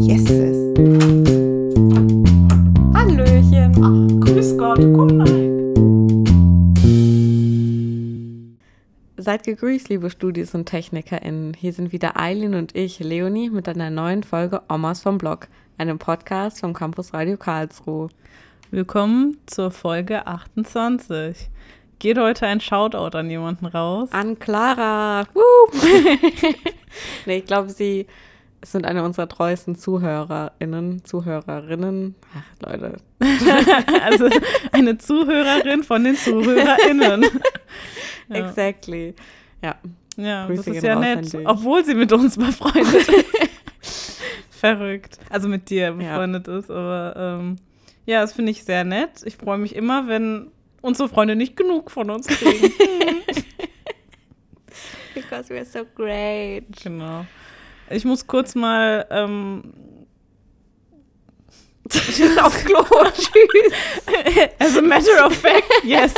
Yeses. Hallöchen. Ach, grüß Gott, guten Abend. Seid gegrüßt, liebe Studis und TechnikerInnen. Hier sind wieder Eileen und ich, Leonie, mit einer neuen Folge Omas vom Blog, einem Podcast vom Campus Radio Karlsruhe. Willkommen zur Folge 28. Geht heute ein Shoutout an jemanden raus? An Clara. Nee, ich glaube, sie sind eine unserer treuesten ZuhörerInnen, Zuhörerinnen. Ach, Leute. also eine Zuhörerin von den ZuhörerInnen. Ja. Exactly. Ja. Ja, Grüße das ist ja nett, obwohl sie mit uns befreundet ist. Verrückt. Also mit dir befreundet ja. ist, aber ähm, ja, das finde ich sehr nett. Ich freue mich immer, wenn unsere Freunde nicht genug von uns kriegen. Because we're so great. Genau. Ich muss kurz mal ähm, auf Klo. Tschüss. As a matter of fact, yes.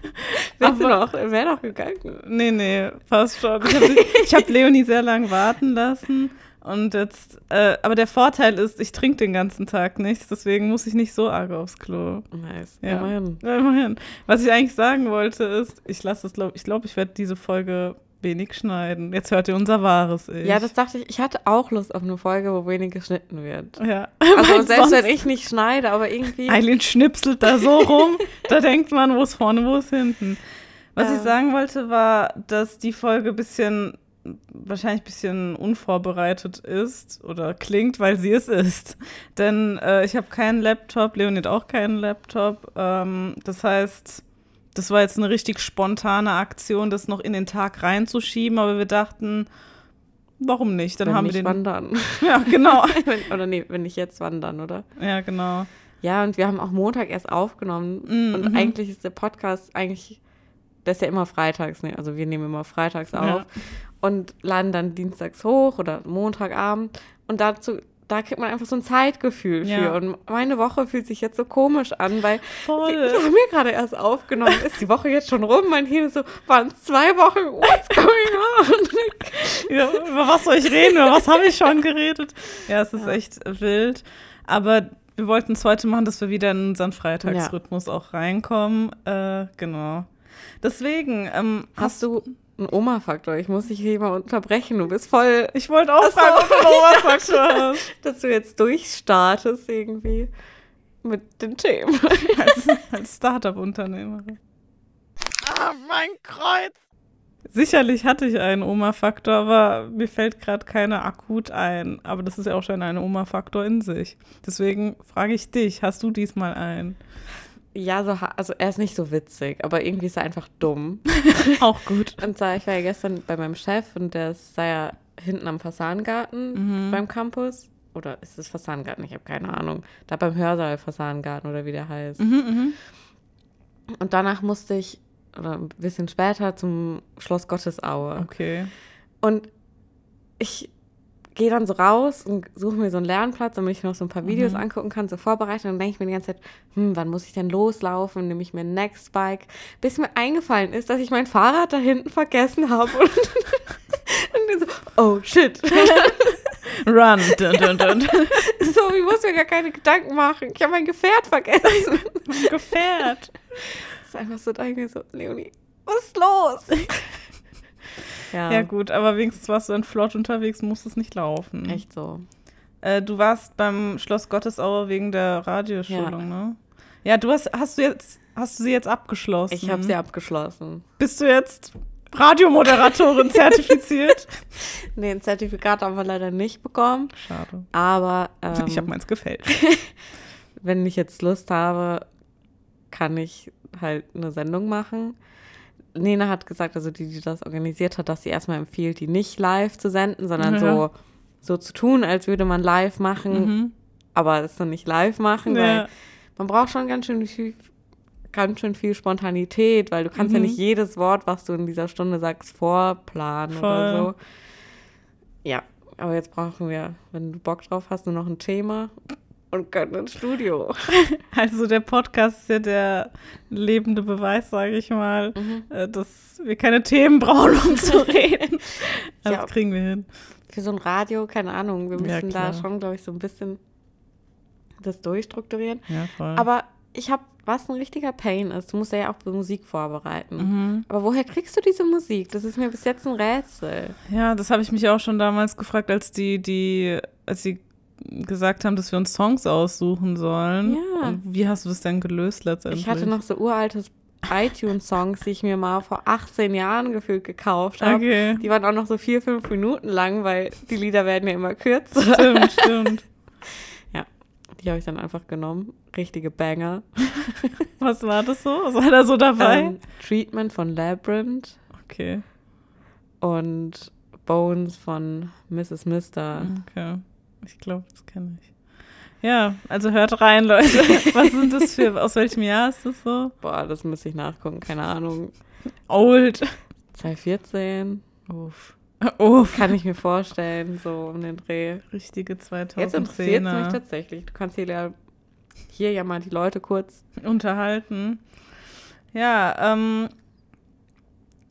Willst du noch? Wäre doch gegangen. Nee, nee, fast schon. Ich habe hab Leonie sehr lange warten lassen. Und jetzt, äh, aber der Vorteil ist, ich trinke den ganzen Tag nichts, deswegen muss ich nicht so arg aufs Klo. Nice. Ja. Immerhin. Ja, immerhin. Was ich eigentlich sagen wollte ist, ich lasse es, glaube ich, glaube, ich werde diese Folge wenig schneiden. Jetzt hört ihr unser wahres Ich. Ja, das dachte ich. Ich hatte auch Lust auf eine Folge, wo wenig geschnitten wird. Ja. Also selbst wenn ich nicht schneide, aber irgendwie. Eileen schnipselt da so rum, da denkt man, wo ist vorne, wo ist hinten. Was ähm. ich sagen wollte, war, dass die Folge ein bisschen wahrscheinlich ein bisschen unvorbereitet ist oder klingt, weil sie es ist. Denn äh, ich habe keinen Laptop, Leonid auch keinen Laptop. Ähm, das heißt, das war jetzt eine richtig spontane Aktion, das noch in den Tag reinzuschieben, aber wir dachten, warum nicht? Dann wenn haben wir den wandern. Ja, genau. wenn, oder nee, wenn nicht jetzt wandern, oder? Ja, genau. Ja, und wir haben auch Montag erst aufgenommen mm, und mhm. eigentlich ist der Podcast eigentlich der ist ja immer freitags, ne? also wir nehmen immer freitags auf ja. und laden dann dienstags hoch oder Montagabend und dazu da kriegt man einfach so ein Zeitgefühl ja. für. Und meine Woche fühlt sich jetzt so komisch an, weil Voll. wir haben ja gerade erst aufgenommen. Ist die Woche jetzt schon rum? Mein Hirn so, waren es zwei Wochen? What's going on? ja, über was soll ich reden? Über was habe ich schon geredet? Ja, es ist ja. echt wild. Aber wir wollten es heute machen, dass wir wieder in unseren Freitagsrhythmus auch reinkommen. Äh, genau. Deswegen, ähm, hast, hast du ein Oma-Faktor. Ich muss dich hier mal unterbrechen. Du bist voll. Ich wollte auch fragen, ob du einen Oma-Faktor hast. Dass du jetzt durchstartest irgendwie mit den Themen. Als, als Startup-Unternehmerin. Ah, mein Kreuz. Sicherlich hatte ich einen Oma-Faktor, aber mir fällt gerade keiner akut ein. Aber das ist ja auch schon ein Oma-Faktor in sich. Deswegen frage ich dich, hast du diesmal einen? Ja, so, also er ist nicht so witzig, aber irgendwie ist er einfach dumm. Auch gut. Und zwar, ich war ja gestern bei meinem Chef und der ist ja hinten am Fasangarten mhm. beim Campus. Oder ist es Fasangarten? Ich habe keine Ahnung. Da beim Hörsaal Fasangarten oder wie der heißt. Mhm, mhm. Und danach musste ich, oder ein bisschen später, zum Schloss Gottesaue. Okay. Und ich gehe dann so raus und suche mir so einen Lernplatz, damit ich noch so ein paar Videos mhm. angucken kann, so vorbereiten. Und dann denke ich mir die ganze Zeit, hm, wann muss ich denn loslaufen? Nehme ich mir ein Nextbike. Bis mir eingefallen ist, dass ich mein Fahrrad da hinten vergessen habe. Und, und so, oh shit. Run. Dun, dun, dun. So, ich muss mir gar keine Gedanken machen. Ich habe mein Gefährt vergessen. mein Gefährt. Das ist einfach so, da ich mir so, Leonie, was ist los? Ja. ja, gut, aber wenigstens warst du dann flott unterwegs, musst es nicht laufen. Echt so. Äh, du warst beim Schloss Gottesaue wegen der Radioschulung, ja. ne? Ja, du hast, hast du jetzt, hast du sie jetzt abgeschlossen? Ich habe sie abgeschlossen. Bist du jetzt Radiomoderatorin zertifiziert? nee, ein Zertifikat haben wir leider nicht bekommen. Schade. Aber ähm, ich habe meins gefällt. wenn ich jetzt Lust habe, kann ich halt eine Sendung machen. Nena hat gesagt, also die, die das organisiert hat, dass sie erstmal empfiehlt, die nicht live zu senden, sondern ja. so, so zu tun, als würde man live machen, mhm. aber es dann nicht live machen, ja. weil man braucht schon ganz schön viel, ganz schön viel Spontanität, weil du kannst mhm. ja nicht jedes Wort, was du in dieser Stunde sagst, vorplanen Voll. oder so. Ja, aber jetzt brauchen wir, wenn du Bock drauf hast, nur noch ein Thema und können ins Studio. Also der Podcast ist ja der lebende Beweis, sage ich mal, mhm. Äh, dass wir keine Themen brauchen, um zu reden. Das ja. kriegen wir hin. für so ein Radio, keine Ahnung, wir Ja, müssen da klar. schon, glaube ich, so ein bisschen das durchstrukturieren. Ja, voll. Aber ich habe, was ein richtiger Pain ist, du musst ja auch Musik vorbereiten. Mhm. Aber woher kriegst du diese Musik? Das ist mir bis jetzt ein Rätsel. Ja, das habe ich mich auch schon damals gefragt, als die, die, als sie gesagt haben, dass wir uns Songs aussuchen sollen. Ja. Und wie hast du das denn gelöst letztendlich? Ich hatte noch so uraltes iTunes-Songs, die ich mir mal vor 18 Jahren gefühlt gekauft habe. Okay. Die waren auch noch so vier, fünf Minuten lang, weil die Lieder werden ja immer kürzer. Stimmt, stimmt. Die habe ich dann einfach genommen. Richtige Banger. Was war das so? Was war da so dabei? Ähm, Treatment von Labyrinth okay. und Bones von Mrs. Mister. Okay. Ich glaube, das kenne ich. Ja, also hört rein, Leute. Was sind das für, aus welchem Jahr ist das so? Boah, das müsste ich nachgucken, keine Ahnung. Old. 2014. Uff. Uff. Kann ich mir vorstellen, so um den Dreh. Richtige Jetzt interessiert es mich 2010er. tatsächlich. Du kannst hier ja, hier ja mal die Leute kurz. unterhalten. Ja, ähm,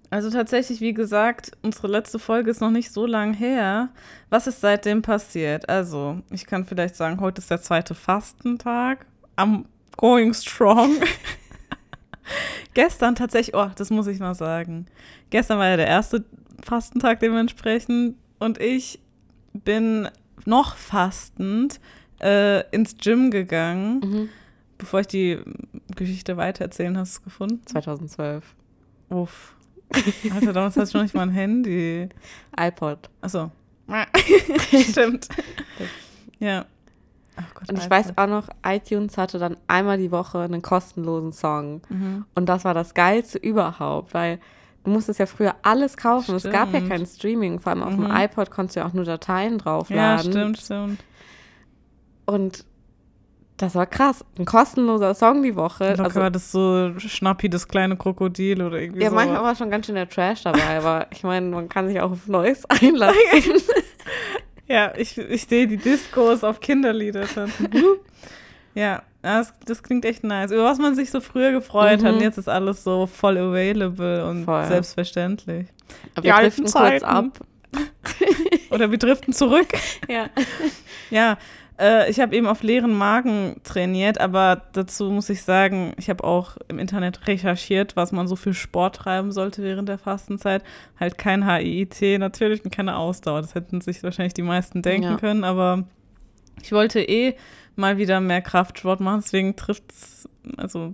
also tatsächlich, wie gesagt, unsere letzte Folge ist noch nicht so lang her. Was ist seitdem passiert? Also, ich kann vielleicht sagen, heute ist der zweite Fastentag. I'm going strong. Gestern tatsächlich, oh, das muss ich mal sagen. Gestern war ja der erste Fastentag dementsprechend und ich bin noch fastend äh, ins Gym gegangen. Bevor ich die Geschichte weitererzählen, hast du es gefunden? 2012. Uff. Alter, damals hast du noch nicht mal ein Handy. iPod. Achso. Stimmt. Ja. Ach Gott, Und ich iPod. weiß auch noch, iTunes hatte dann einmal die Woche einen kostenlosen Song. Mhm. Und das war das Geilste überhaupt, weil du musstest ja früher alles kaufen. Es gab ja Stimmt. kein Streaming. Vor allem auf dem Mhm. iPod konntest du ja auch nur Dateien Ja, draufladen. stimmt, stimmt. Und das war krass. Ein kostenloser Song die Woche. Locker Also, war das so Schnappi, das kleine Krokodil oder irgendwie ja, so. manchmal war schon ganz schön der Trash dabei, aber ich meine, man kann sich auch auf Neues einlassen. Ja, ich, ich sehe die Discos auf Kinderlieder tanzen. ja, das, das klingt echt nice. Über was man sich so früher gefreut hat. Mhm. Und jetzt ist alles so voll available und Voll. selbstverständlich. Aber wir driften kurz ab. Oder wir driften zurück. Ja. Ja, äh, ich habe eben auf leeren Magen trainiert, aber dazu muss ich sagen, ich habe auch im Internet recherchiert, was man so für Sport treiben sollte während der Fastenzeit. Halt kein HIIT natürlich und keine Ausdauer. Das hätten sich wahrscheinlich die meisten denken Ja. können, aber ich wollte eh mal wieder mehr Kraftsport machen, deswegen trifft es, also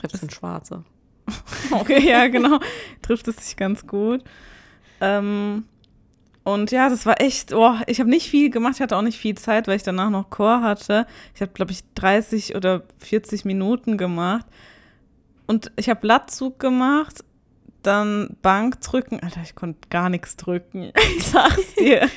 Trifft ins Schwarze. Okay, ja, genau. Trifft es sich ganz gut. Ähm, und ja, das war echt, oh, ich habe nicht viel gemacht, ich hatte auch nicht viel Zeit, weil ich danach noch Chor hatte. Ich habe, glaube ich, 30 oder 40 Minuten gemacht. Und ich habe Latzug gemacht, dann Bankdrücken. Alter, ich konnte gar nichts drücken. Ich sag's dir.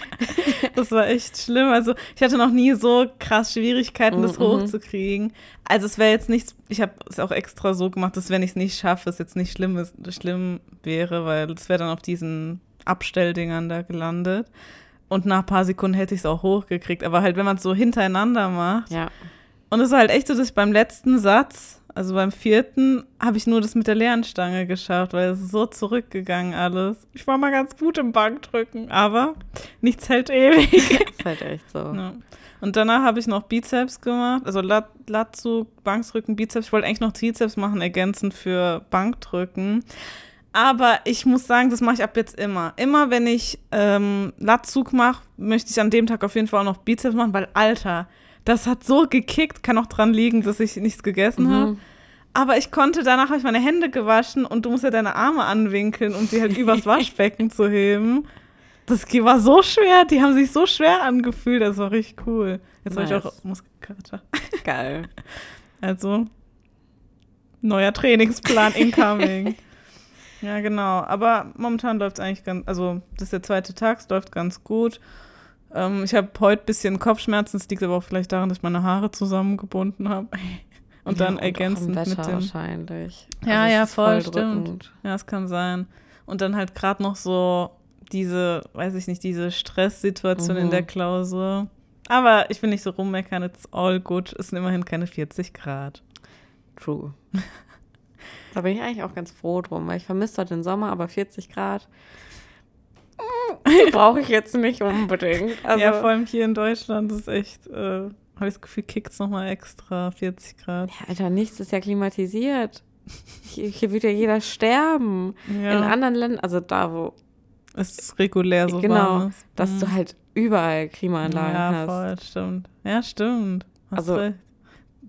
Das war echt schlimm. Also, ich hatte noch nie so krass Schwierigkeiten, das Mhm. hochzukriegen. Also, es wäre jetzt nichts, ich habe es auch extra so gemacht, dass wenn ich es nicht schaffe, es jetzt nicht schlimm, ist, schlimm wäre, weil es wäre dann auf diesen Abstelldingern da gelandet. Und nach ein paar Sekunden hätte ich es auch hochgekriegt. Aber halt, wenn man es so hintereinander macht, Ja. und es war halt echt so, dass ich beim letzten Satz, also beim vierten, habe ich nur das mit der leeren Stange geschafft, weil es ist so zurückgegangen alles. Ich war mal ganz gut im Bankdrücken, aber nichts hält ewig. Ist halt echt so. ja. Und danach habe ich noch Bizeps gemacht, also Lat Latzug, Bankdrücken, Bizeps. Ich wollte eigentlich noch Trizeps machen, ergänzend für Bankdrücken. Aber ich muss sagen, das mache ich ab jetzt immer. Immer wenn ich ähm, Latzug mache, möchte ich an dem Tag auf jeden Fall auch noch Bizeps machen, weil Alter, das hat so gekickt, kann auch dran liegen, dass ich nichts gegessen habe. Mhm. Aber ich konnte, danach habe ich meine Hände gewaschen und du musst ja deine Arme anwinkeln, um sie halt übers Waschbecken zu heben. Das war so schwer, die haben sich so schwer angefühlt, das war richtig cool. Jetzt habe ich Nice. auch Muskelkater. Geil. Also, neuer Trainingsplan incoming. Ja, genau. Aber momentan läuft es eigentlich ganz, also das ist der zweite Tag, es läuft ganz gut. Ähm, ich habe heute ein bisschen Kopfschmerzen, es liegt aber auch vielleicht daran, dass ich meine Haare zusammengebunden habe. Und dann ja, ergänzend auch im mit dem. wahrscheinlich. Ja, es ja, voll, drückend. stimmt. Ja, es kann sein. Und dann halt gerade noch so diese, weiß ich nicht, diese Stresssituation in Mhm. der Klausur. Aber ich will nicht so rummeckern, it's all good. Es sind immerhin keine 40 Grad. True. Da bin ich eigentlich auch ganz froh drum, weil ich vermisse dort den Sommer, aber 40 Grad. brauche ich jetzt nicht unbedingt. Also, ja, vor allem hier in Deutschland ist echt, äh, habe ich das Gefühl, kickt es nochmal extra 40 Grad. ja, Alter, nichts ist ja klimatisiert. Hier, hier wird ja jeder sterben. Ja, In anderen Ländern, also da, wo, es ist regulär so genau, warm ist. dass Mhm. du halt überall Klimaanlagen Ja, hast. voll, stimmt. Ja, stimmt. Hast Also- recht.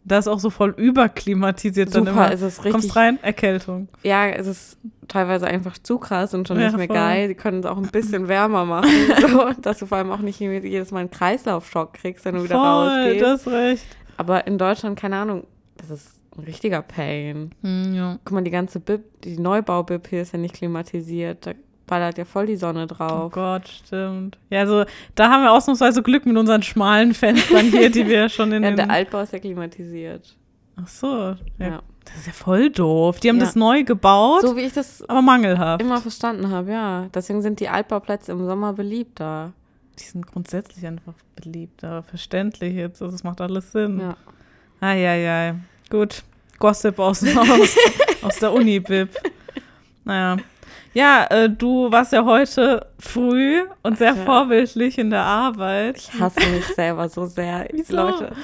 Da ist auch so voll überklimatisiert dann Super, immer. es ist richtig. Kommst rein, Erkältung. Ja, es ist teilweise einfach zu krass und schon Ja, nicht mehr voll. geil. Die können es auch ein bisschen wärmer machen, so, dass du vor allem auch nicht jedes Mal einen Kreislaufschock kriegst, wenn du wieder voll, rausgehst. das recht. Aber in Deutschland, keine Ahnung, das ist ein richtiger Pain. Hm, ja. Guck mal, die ganze Bib, die Neubau-Bib hier ist ja nicht klimatisiert. Da ballert ja voll die Sonne Oh drauf. Gott, stimmt. Ja, also da haben wir ausnahmsweise Glück mit unseren schmalen Fenstern hier, die wir schon in ja, den... der Altbau ist ja klimatisiert. Ach so. Ja, Ja. Das ist ja voll doof. Die haben Ja. das neu gebaut, So wie ich das aber mangelhaft. immer verstanden habe, ja. Deswegen sind die Altbauplätze im Sommer beliebter. Die sind grundsätzlich einfach beliebt, aber verständlich jetzt. Also es macht alles Sinn. Ja. Eieiei. Gut. Gossip aus, aus, aus der Uni-Bib. Naja. Ja, äh, du warst ja heute früh und sehr Ja. vorbildlich in der Arbeit. Ich hasse mich selber so sehr. Wieso? Leute.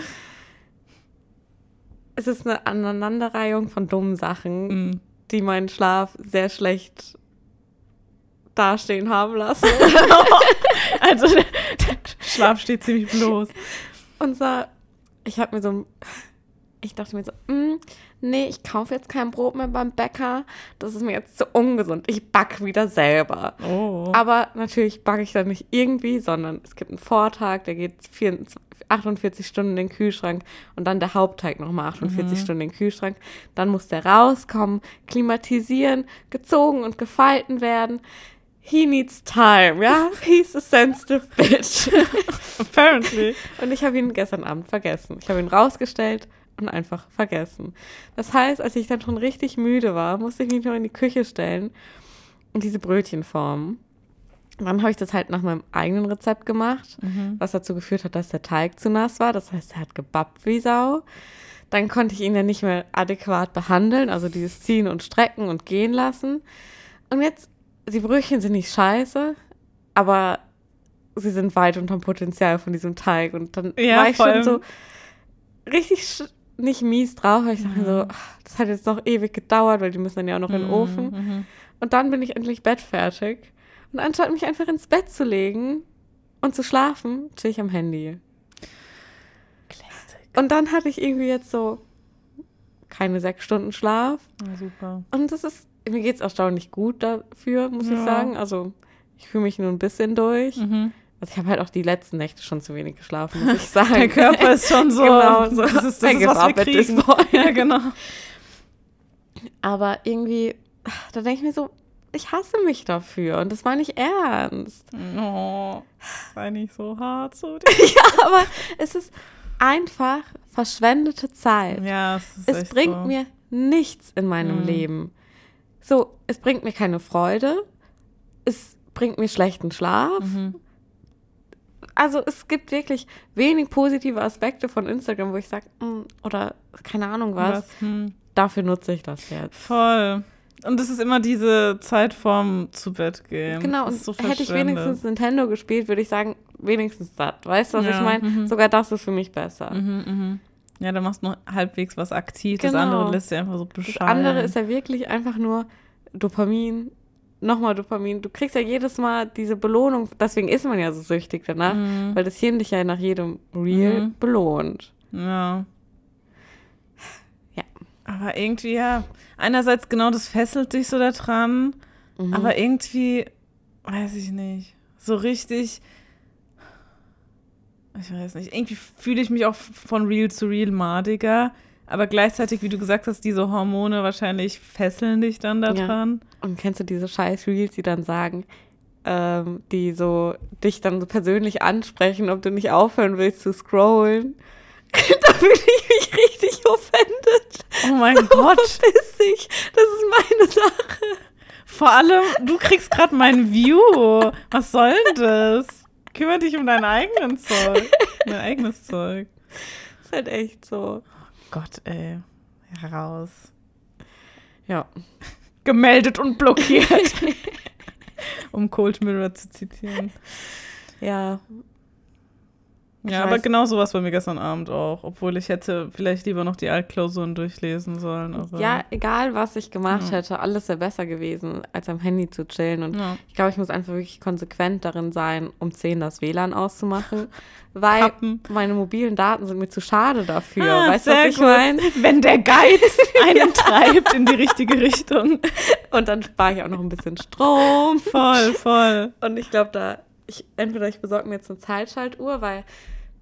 Es ist eine Aneinanderreihung von dummen Sachen, Mhm. die meinen Schlaf sehr schlecht dastehen haben lassen. Also der, der Schlaf steht ziemlich bloß. Und zwar, ich habe mir so, ein- ich dachte mir so, mm, nee, ich kaufe jetzt kein Brot mehr beim Bäcker. Das ist mir jetzt zu ungesund. Ich backe wieder selber. Oh. Aber natürlich backe ich dann nicht irgendwie, sondern es gibt einen Vortag, der geht 24, 48 Stunden in den Kühlschrank und dann der Hauptteig nochmal 48 Stunden in den Kühlschrank. Dann muss der rauskommen, klimatisieren, gezogen und gefalten werden. He needs time, ja? He's a sensitive bitch. Apparently. Und ich habe ihn gestern Abend vergessen. Ich habe ihn rausgestellt und einfach vergessen. Das heißt, als ich dann schon richtig müde war, musste ich mich noch in die Küche stellen und diese Brötchen formen. Dann habe ich das halt nach meinem eigenen Rezept gemacht, was dazu geführt hat, dass der Teig zu nass war. Das heißt, er hat gebappt wie Sau. Dann konnte ich ihn ja nicht mehr adäquat behandeln, also dieses Ziehen und Strecken und Gehen lassen. Und jetzt, die Brötchen sind nicht scheiße, aber sie sind weit unterm Potenzial von diesem Teig. Und dann Ja, war ich schon so richtig nicht mies drauf, weil ich dachte so, ach, das hat jetzt noch ewig gedauert, weil die müssen dann ja auch noch in den Ofen. Mhm. Und dann bin ich endlich bettfertig. Und anstatt mich einfach ins Bett zu legen und zu schlafen, chill ich am Handy. Classic. Und dann hatte ich irgendwie jetzt so keine sechs Stunden Schlaf. Ja, super. Und das ist, mir geht es erstaunlich gut dafür, muss ich Ja. sagen. Also ich fühle mich nur ein bisschen durch. Mhm. Also ich habe halt auch die letzten Nächte schon zu wenig geschlafen, muss ich sagen. Der Körper ist schon so. Genau, so. Das ist, das ist was wir kriegen. Ja, genau. Aber irgendwie, da denke ich mir so, ich hasse mich dafür und das war nicht ernst. Oh, sei nicht so hart zu dir. ja, aber es ist einfach verschwendete Zeit. Ja, es ist es bringt so. mir nichts in meinem Mhm. Leben. So, es bringt mir keine Freude. Es bringt mir schlechten Schlaf. Mhm. Also es gibt wirklich wenig positive Aspekte von Instagram, wo ich sage, oder keine Ahnung was, Hm. dafür nutze ich das jetzt. Voll. Und es ist immer diese Zeit vorm zu Bett gehen. Genau, Das und so hätte ich wenigstens Nintendo gespielt, würde ich sagen, wenigstens das. Weißt du, was Ja, ich meine? mhm. Sogar das ist für mich besser. Mhm, mhm. Ja, da machst du noch halbwegs was aktiv. Das Genau. andere lässt dir einfach so Das beschallen. andere ist ja wirklich einfach nur Dopamin, nochmal Dopamin. Du kriegst ja jedes Mal diese Belohnung, deswegen ist man ja so süchtig danach, Mhm. weil das Hirn dich ja nach jedem Reel Mhm. belohnt. Ja. Ja. Aber irgendwie, ja. Einerseits genau, das fesselt dich so daran. Mhm. Aber irgendwie, weiß ich nicht. So richtig. Ich weiß nicht. Irgendwie fühle ich mich auch von Real zu Real madiger. Aber gleichzeitig, wie du gesagt hast, diese Hormone wahrscheinlich fesseln dich dann daran. Und kennst du diese scheiß Reels, die dann sagen, ähm, die so dich dann so persönlich ansprechen, ob du nicht aufhören willst zu scrollen? da fühle ich mich richtig offended. Oh mein Gott. Verpiss dich. Das ist meine Sache. Vor allem, du kriegst gerade mein View. Was soll denn das? Kümmere dich um dein eigenen Zeug. Dein eigenes Zeug. ist halt echt so. Gott, ey. Heraus. Ja. Gemeldet und blockiert. um Cold Mirror zu zitieren. Ja. Ich Ja, aber weiß- genau so war es bei mir gestern Abend auch. Obwohl ich hätte vielleicht lieber noch die Altklausuren durchlesen sollen. Aber Ja, egal was ich gemacht Ja. hätte, alles wäre besser gewesen, als am Handy zu chillen. Und Ja. ich glaube, ich muss einfach wirklich konsequent darin sein, um 10 das WLAN auszumachen, weil Kappen. meine mobilen Daten sind mir zu schade dafür. Ah, weißt du, was ich meine? Wenn der Geiz einen treibt in die richtige Richtung. Und dann spare ich auch noch ein bisschen Strom. Voll, voll. Und ich glaube, da, ich, entweder ich besorge mir jetzt eine Zeitschaltuhr, weil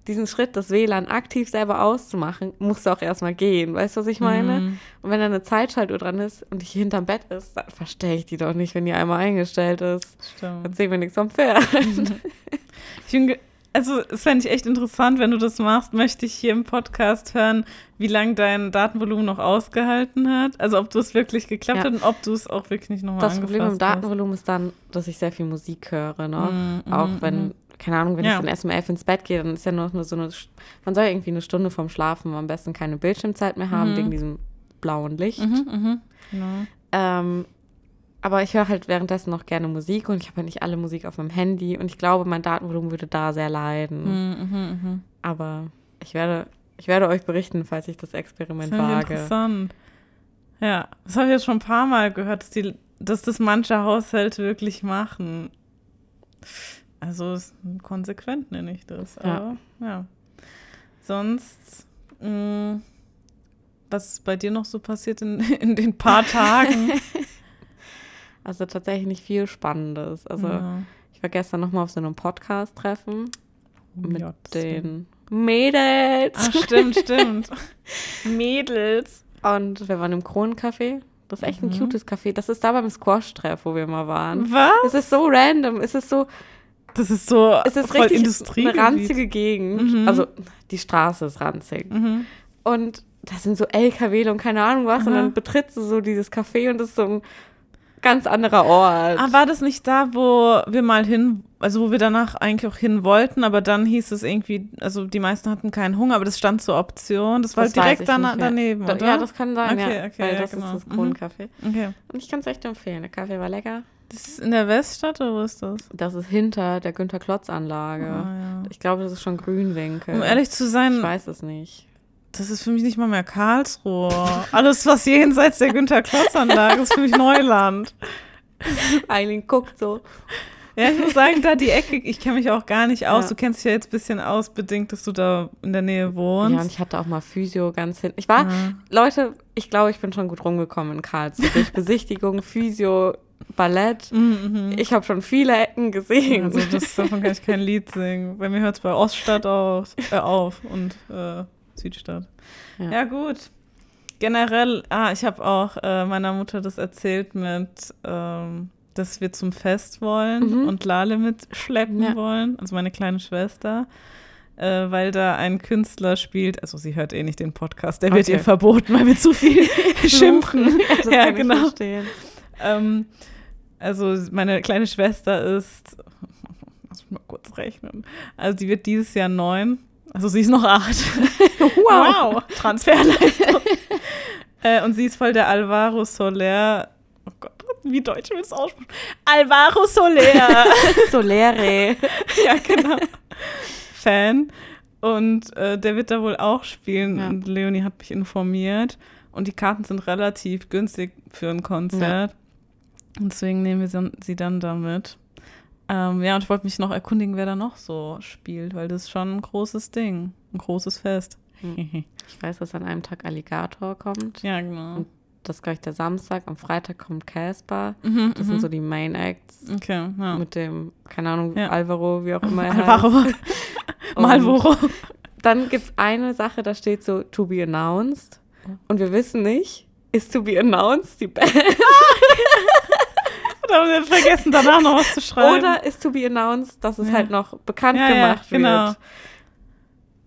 diesen Schritt, das WLAN aktiv selber auszumachen, musst du auch erstmal gehen. Weißt du, was ich meine? Mhm. Und wenn da eine Zeitschaltuhr dran ist und die hinterm Bett ist, dann verstehe ich die doch nicht, wenn die einmal eingestellt ist. Dann Stimmt. sehen wir nichts vom Pferd. Ich bin also, es fände ich echt interessant, wenn du das machst, möchte ich hier im Podcast hören, wie lange dein Datenvolumen noch ausgehalten hat. Also, ob du es wirklich geklappt Ja. hat und ob du es auch wirklich nochmal Das angefasst Problem im hast. Datenvolumen ist dann, dass ich sehr viel Musik höre, ne? Mhm, Auch mhm, wenn, mhm. keine Ahnung, wenn Ja. ich dann erst um elf ins Bett gehe, dann ist ja nur nur so eine, man soll irgendwie eine Stunde vorm Schlafen am besten keine Bildschirmzeit mehr haben, Mhm. wegen diesem blauen Licht. Mhm, mhm. Genau. Ähm, aber ich höre halt währenddessen noch gerne Musik und ich habe halt nicht alle Musik auf meinem Handy und ich glaube, mein Datenvolumen würde da sehr leiden. Mhm, mhm, mhm. Aber ich werde, ich werde euch berichten, falls ich das Das Experiment ich wage. interessant. Ja, das habe ich jetzt schon ein paar Mal gehört, dass, die, dass das manche Haushalte wirklich machen. Also konsequent nenne ich das. Ja. Aber ja. Sonst, mh, was ist bei dir noch so passiert in, in den paar Tagen? Also tatsächlich nicht viel Spannendes. Also ja. ich war gestern nochmal auf so einem Podcast-Treffen mit das stimmt. den Mädels. Ach, stimmt, stimmt. Mädels. Und wir waren im Kronencafé. Das ist echt ein Mhm. cutes Café. Das ist da beim Squash-Treff, wo wir mal waren. Was? Es ist so random. Es ist so, Das ist so es ist voll richtig Industrie. eine ranzige Gegend. Mhm. Also die Straße ist ranzig. Mhm. Und das sind so LKW und keine Ahnung was. Und dann betrittst du so dieses Café und das ist so ein ganz anderer Ort. Ah, war das nicht da, wo wir mal hin, also wo wir danach eigentlich auch hin wollten, aber dann hieß es irgendwie, also die meisten hatten keinen Hunger, aber das stand zur Option. Das war Das weiß direkt ich dana- nicht mehr. daneben, Da- oder? Ja, das kann sein, Okay, ja. okay, weil ja, das genau. ist das Mhm. Kronencafé. Okay. Und ich kann es echt empfehlen. Der Kaffee war lecker. Das ist in der Weststadt oder wo ist das? Das ist hinter der Günther-Klotz-Anlage. Ah, ja. Ich glaube, das ist schon Grünwinkel. Um ehrlich zu ich sein, weiß es nicht. Das ist für mich nicht mal mehr Karlsruhe. Alles, was jenseits der Günther-Klotz-Anlage ist für mich Neuland. Eileen guckt so. Ja, ich muss sagen, da die Ecke, ich kenne mich auch gar nicht aus. Ja. Du kennst dich ja jetzt ein bisschen aus, bedingt, dass du da in der Nähe wohnst. Ja, und ich hatte auch mal Physio ganz hinten. Ich war, Ja. Leute, ich glaube, ich bin schon gut rumgekommen in Karlsruhe. Durch Besichtigung, Physio, Ballett. Mhm, mhm. Ich habe schon viele Ecken gesehen. Also das, davon kann ich kein Lied singen. Bei mir hört es bei Oststadt auf, äh, auf und äh, Südstadt. Ja. Ja. gut. Generell, ah, ich habe auch äh, meiner Mutter das erzählt mit, ähm, dass wir zum Fest wollen Mhm. und Lale mitschleppen Ja. wollen, also meine kleine Schwester. Äh, weil da ein Künstler spielt, also sie hört eh nicht den Podcast, der wird Okay. ihr verboten, weil wir zu viel schimpfen. ja, ich genau. Ähm, also meine kleine Schwester ist, lass mich mal kurz rechnen, also die wird dieses Jahr neun, also sie ist noch acht. wow, Transferleistung. äh, und sie ist voll der Alvaro Soler, oh Gott, wie deutsch willst du aussprechen? Alvaro Soler. Solere. ja, genau. Fan. Und äh, der wird da wohl auch spielen. Ja. Und Leonie hat mich informiert. Und die Karten sind relativ günstig für ein Konzert. Und deswegen nehmen wir sie dann damit. Ähm, ja, und ich wollte mich noch erkundigen, wer da noch so spielt, weil das ist schon ein großes Ding. Ein großes Fest. Hm. Ich weiß, dass an einem Tag Alligator kommt. ja, genau. Das ist, glaube ich, der Samstag. Am Freitag kommt Casper. Mhm, Das mhm. sind so die Main Acts. Okay, ja. Mit dem, keine Ahnung, Ja. Alvaro, wie auch immer er Alvaro. Malvoro. Dann gibt es eine Sache, da steht so to be announced. Und wir wissen nicht, ist to be announced die Band Da haben wir vergessen, danach noch was zu schreiben. oder ist to be announced, dass es Ja. halt noch bekannt Ja, ja, gemacht genau. wird.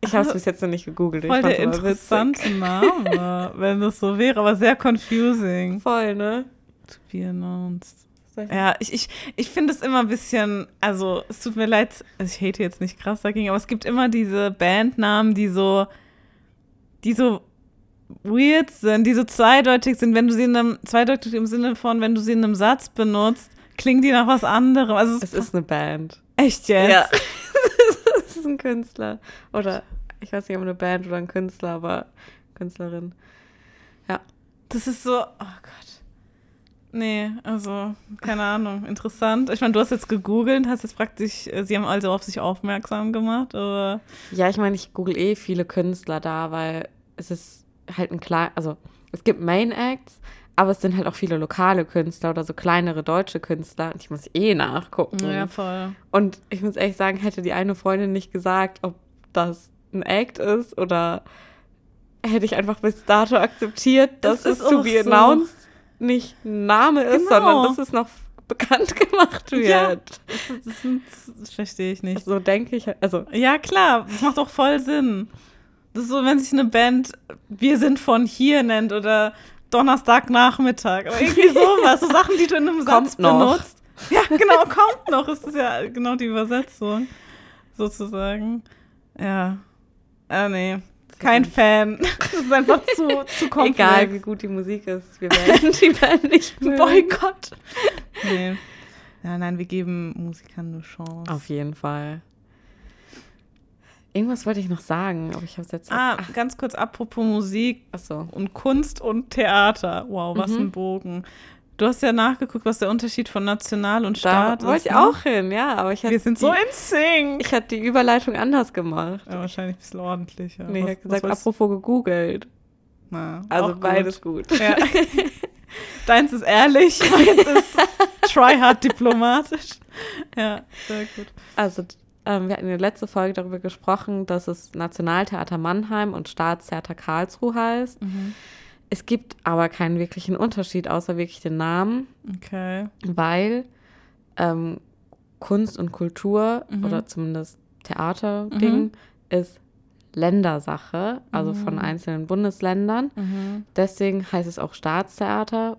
Ich habe es bis jetzt noch nicht gegoogelt. Voll ich der witzig. interessante Name, wenn das so wäre, aber sehr confusing. Voll, ne? To be announced. Ja, ich, ich, ich finde es immer ein bisschen, also es tut mir leid, also ich hate jetzt nicht krass dagegen, aber es gibt immer diese Bandnamen, die so, die so weird sind, die so zweideutig sind, wenn du sie in einem, zweideutig im Sinne von, wenn du sie in einem Satz benutzt, klingen die nach was anderem? Also Es ist eine Band. echt jetzt. Ja. das ist ein Künstler. Oder ich weiß nicht, ob eine Band oder ein Künstler, aber Künstlerin. Das ist so, oh Gott. Nee, also, keine Ahnung, interessant. Ich meine, du hast jetzt gegoogelt, hast jetzt praktisch, äh, sie haben also auf sich aufmerksam gemacht, aber Ja, ich meine, ich google eh viele Künstler da, weil es ist halt ein klein, also es gibt Main Acts, aber es sind halt auch viele lokale Künstler oder so kleinere deutsche Künstler und ich muss eh nachgucken. ja, voll. Und ich muss ehrlich sagen, hätte die eine Freundin nicht gesagt, ob das ein Act ist oder hätte ich einfach bis dato akzeptiert, dass Es es to auch be so. announced nicht ein Name ist, Genau. sondern dass es noch bekannt gemacht wird. Ja. Das, das, das, das verstehe ich nicht. So denke ich, also Ja, klar, das macht doch voll Sinn. Das ist so, wenn sich eine Band Wir sind von hier nennt oder Donnerstagnachmittag oder irgendwie sowas. So Sachen, die du in einem Kommt Satz noch. benutzt. Ja, genau, kommt noch. Ist das ja genau die Übersetzung, sozusagen. Ja. Ah, nee. Kein Fan. Das ist einfach zu, zu komplex. egal wie gut die Musik ist, wir werden die Band nicht mögen. Boykott. Nee. Ja, nein, wir geben Musikern eine Chance. Auf jeden Fall. Irgendwas wollte ich noch sagen, aber ich habe es jetzt. Ah, ganz kurz apropos Musik. achso. und Kunst und Theater. Wow, was Mhm. ein Bogen. Du hast ja nachgeguckt, was der Unterschied von National und Da Staat ist. wollte ich ne? auch hin, ja, aber ich Wir sind die, so in Sync. Ich hatte die Überleitung anders gemacht. Ja, wahrscheinlich ein bisschen ordentlicher. nee, ich habe gesagt, apropos gegoogelt. Na, Also auch gut. beides gut. Ja. Deins ist ehrlich, meins ist tryhard diplomatisch. Ja, sehr gut. Also, ähm, wir hatten in der letzten Folge darüber gesprochen, dass es Nationaltheater Mannheim und Staatstheater Karlsruhe heißt. Es gibt aber keinen wirklichen Unterschied, außer wirklich den Namen, Okay. weil ähm, Kunst und Kultur Mhm. oder zumindest Theaterding ist Ländersache, also von Mhm. einzelnen Bundesländern. Mhm. Deswegen heißt es auch Staatstheater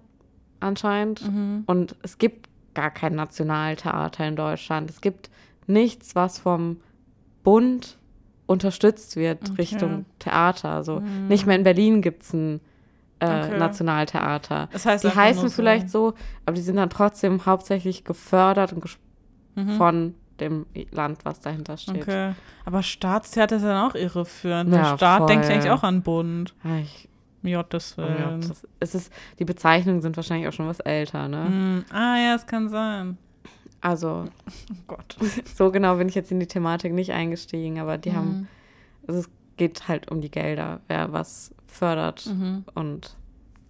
anscheinend. Mhm. Und es gibt gar kein Nationaltheater in Deutschland. Es gibt nichts, was vom Bund unterstützt wird Okay. Richtung Theater. Also Mhm. nicht mehr in Berlin gibt es ein äh, Okay. Nationaltheater. Das heißt Die heißen so. vielleicht so, aber die sind dann trotzdem hauptsächlich gefördert und ges Mhm. von dem Land, was dahinter steht. Okay. Aber Staatstheater ist dann auch irreführend. Ja, Ja, Staat voll. denkt eigentlich auch an Bund. Ah, Ich, Gottes oh ja, das, es ist, die Bezeichnungen sind wahrscheinlich auch schon was älter, ne? Hm, Ah ja, es kann sein. Also Oh Gott. so genau bin ich jetzt in die Thematik nicht eingestiegen, aber die haben Mhm. Also es geht halt um die Gelder, wer was fördert Mhm. und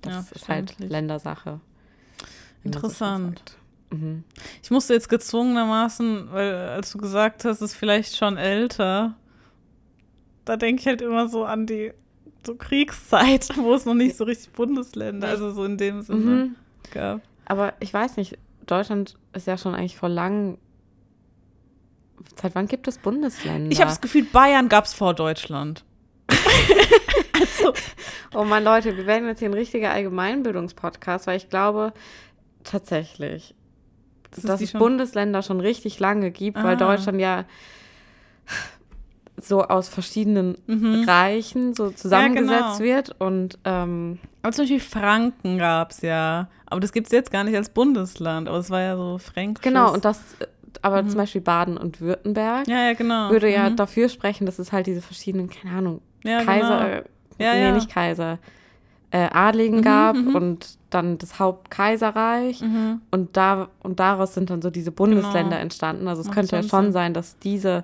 das Ja, ist halt. Ländersache. Interessant. Mhm. Ich musste jetzt gezwungenermaßen, weil als du gesagt hast, es ist vielleicht schon älter, da denke ich halt immer so an die so Kriegszeit, wo es noch nicht so richtig Bundesländer, also so in dem Sinne Mhm. gab. Aber ich weiß nicht, Deutschland ist ja schon eigentlich vor lang. Seit wann gibt es Bundesländer? Ich habe das Gefühl, Bayern gab es vor Deutschland. also, oh Mann, Leute, wir werden jetzt hier ein richtiger Allgemeinbildungspodcast, weil ich glaube tatsächlich, Das dass es schon- Bundesländer schon richtig lange gibt, weil Ah. Deutschland ja so aus verschiedenen mhm. Reichen so zusammengesetzt genau. wird und ähm, aber zum Beispiel Franken gab es ja. Aber das gibt es jetzt gar nicht als Bundesland, aber es war ja so fränkisch. genau und das äh, aber Mhm. zum Beispiel Baden und Württemberg Ja, ja, genau. würde ja Mhm. dafür sprechen, dass es halt diese verschiedenen keine Ahnung ja, Kaiser Genau. äh, Ja, nee ja. nicht Kaiser äh, Adligen Mhm, gab mhm. und dann das Hauptkaiserreich Mhm. und da und daraus sind dann so diese Bundesländer Genau. entstanden also es Macht könnte ja schon schon Sinn. sein dass diese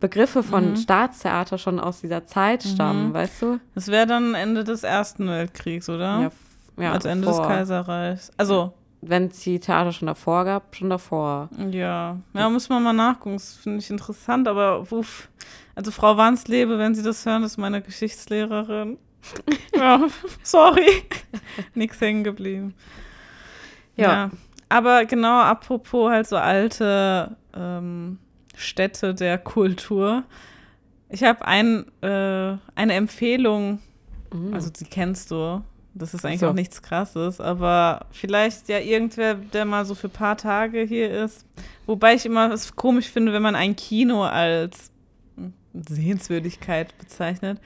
Begriffe von Mhm. Staatstheater schon aus dieser Zeit stammen Mhm. weißt du Das wäre dann Ende des Ersten Weltkriegs, oder? f- ja als Ende vor. des Kaiserreichs. Also, wenn es die Theater schon davor gab schon davor ja. Ja, muss man mal nachgucken. Das finde ich interessant, aber uff. Also, Frau Wanslebe, wenn Sie das hören, ist meine Geschichtslehrerin. ja, sorry. Nix hängen geblieben. Ja. Aber genau, apropos halt so alte ähm, Städte der Kultur. Ich habe ein, äh, eine Empfehlung Mhm. Also die kennst du. Das ist eigentlich so. auch nichts krasses, aber vielleicht ja irgendwer, der mal so für ein paar Tage hier ist. Wobei ich immer es komisch finde, wenn man ein Kino als Sehenswürdigkeit bezeichnet.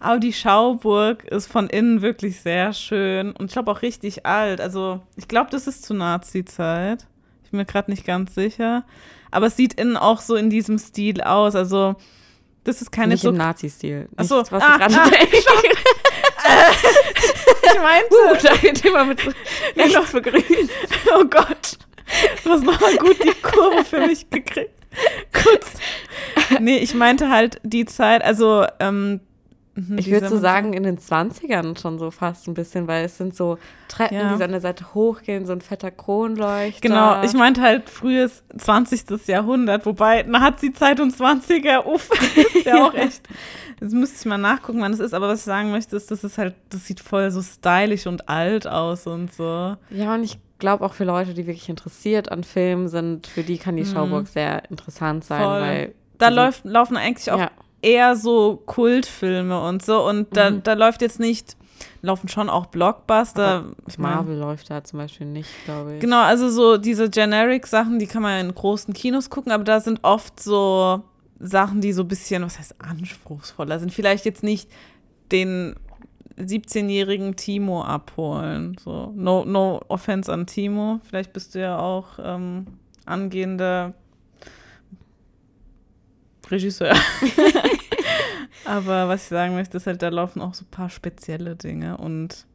Aber die Schauburg ist von innen wirklich sehr schön und ich glaube auch richtig alt. Also ich glaube, das ist zur Nazi-Zeit. Ich bin mir gerade nicht ganz sicher. Aber es sieht innen auch so in diesem Stil aus. Also, das ist keine Nicht so. im Nazi-Stil. Ach so, Nichts, was ah, ich ah, ich meinte. Uh, da geht immer mit rechts für grün. Oh Gott. Du hast nochmal gut die Kurve für mich gekriegt. Kurz. Nee, ich meinte halt die Zeit, also, ähm, mhm, Ich würde so sagen, in den 20ern schon so fast ein bisschen, weil es sind so Treppen, Ja. die so an der Seite hochgehen, so ein fetter Kronleuchter. Genau, ich meinte halt frühes 20. Jahrhundert, wobei Nazi-Zeit und 20er, uff, ist ja auch echt. Jetzt müsste ich mal nachgucken, wann es ist, aber was ich sagen möchte, ist, das ist halt, das sieht voll so stylisch und alt aus und so. Ja, und ich glaube auch für Leute, die wirklich interessiert an Filmen sind, für die kann die Schauburg sehr interessant sein, Mhm. Voll. weil Da läuft, laufen eigentlich auch Ja. Eher so Kultfilme und so und da, Mhm. da läuft jetzt nicht, laufen schon auch Blockbuster. Aber ich meine, Marvel läuft da zum Beispiel nicht, glaube ich. Genau, also so diese Generic-Sachen, die kann man in großen Kinos gucken, aber da sind oft so Sachen, die so ein bisschen, was heißt anspruchsvoller sind. Vielleicht jetzt nicht den 17-jährigen Timo abholen. So, no, no offense an Timo. Vielleicht bist du ja auch ähm, angehender Regisseur. aber was ich sagen möchte, ist halt, da laufen auch so ein paar spezielle Dinge und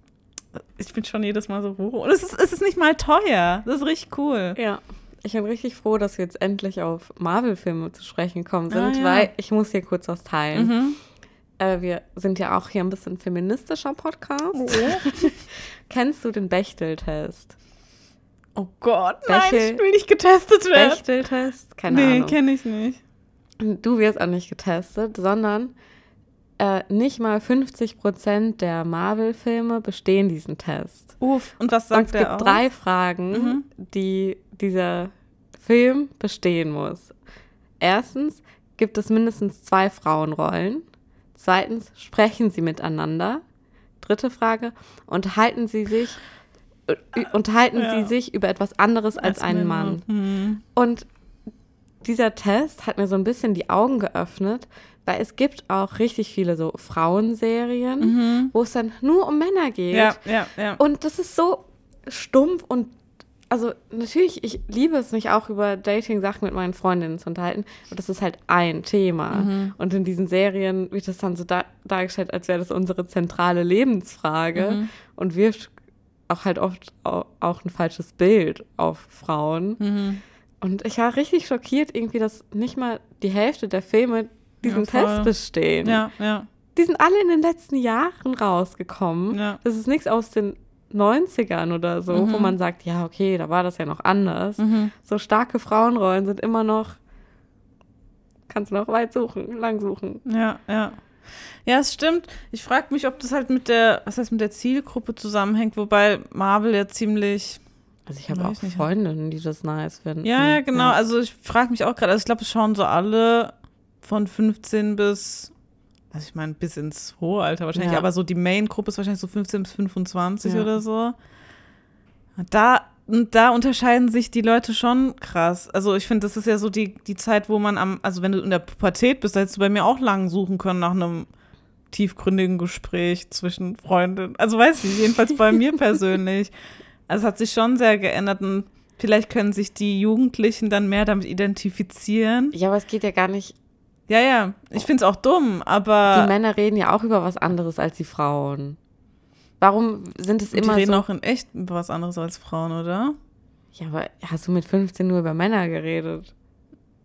ich bin schon jedes Mal so, oh, und es ist, es ist nicht mal teuer. Das ist richtig cool. Ja. Ich bin richtig froh, dass wir jetzt endlich auf Marvel-Filme zu sprechen gekommen sind, Ah, ja. weil ich muss hier kurz was teilen. Mhm. Äh, wir sind ja auch hier ein bisschen feministischer Podcast. Oh. Kennst du den Bechtel-Test? Oh Gott, nein, Welche- ich will nicht getestet werden. Bechtel-Test? Keine nee, Ahnung. kenne ich nicht. Du wirst auch nicht getestet, sondern äh, nicht mal 50 Prozent der Marvel-Filme bestehen diesen Test. Uff, und was Und sagt es der gibt auch? drei Fragen, Mhm. die dieser Film bestehen muss. Erstens, gibt es mindestens zwei Frauenrollen? Zweitens, sprechen sie miteinander? Dritte Frage, unterhalten sie sich, äh, unterhalten Ja. sie sich über etwas anderes als, einen Männer. Mann? Hm. Und dieser Test hat mir so ein bisschen die Augen geöffnet, weil es gibt auch richtig viele so Frauenserien, wo es dann nur um Männer geht. Mhm. Ja, ja, ja. Und das ist so stumpf und also natürlich, ich liebe es, mich auch über Dating-Sachen mit meinen Freundinnen zu unterhalten, aber das ist halt ein Thema. Mhm. Und in diesen Serien wird das dann so da dargestellt, als wäre das unsere zentrale Lebensfrage Mhm. und wirft auch halt oft au auch ein falsches Bild auf Frauen. Und ich war richtig schockiert irgendwie, dass nicht mal die Hälfte der Filme diesen Ja. Test bestehen. ja, ja, Die sind alle in den letzten Jahren rausgekommen. ja. Das ist nichts aus den 90ern oder so, wo Mhm. man sagt, ja, okay, da war das ja noch anders. Mhm. So starke Frauenrollen sind immer noch, kannst du noch weit suchen, lang suchen. Ja, ja. Ja, es stimmt. Ich frage mich, ob das halt mit der, was heißt mit der Zielgruppe zusammenhängt, wobei Marvel ja ziemlich. Also ich habe auch nicht. Freundinnen, die das nice finden. Ja, ja, genau. Also ich frage mich auch gerade, also ich glaube, es schauen so alle von 15 bis, also ich meine, bis ins hohe Alter wahrscheinlich, Ja. aber so die Main-Gruppe ist wahrscheinlich so 15 bis 25 Ja. oder so. Da, da unterscheiden sich die Leute schon krass. Also ich finde, das ist ja so die, die Zeit, wo man am, also wenn du in der Pubertät bist, da hättest du bei mir auch lang suchen können nach einem tiefgründigen Gespräch zwischen Freunden. Also weiß ich, jedenfalls bei mir persönlich. Also es hat sich schon sehr geändert und vielleicht können sich die Jugendlichen dann mehr damit identifizieren. Ja, aber es geht ja gar nicht. Ja, ja, ich finde es auch dumm, Die aber Männer reden ja auch über was anderes als die Frauen. Warum sind es die immer reden so? auch in echt über was anderes als Frauen, oder? Ja, aber hast du mit 15 nur über Männer geredet?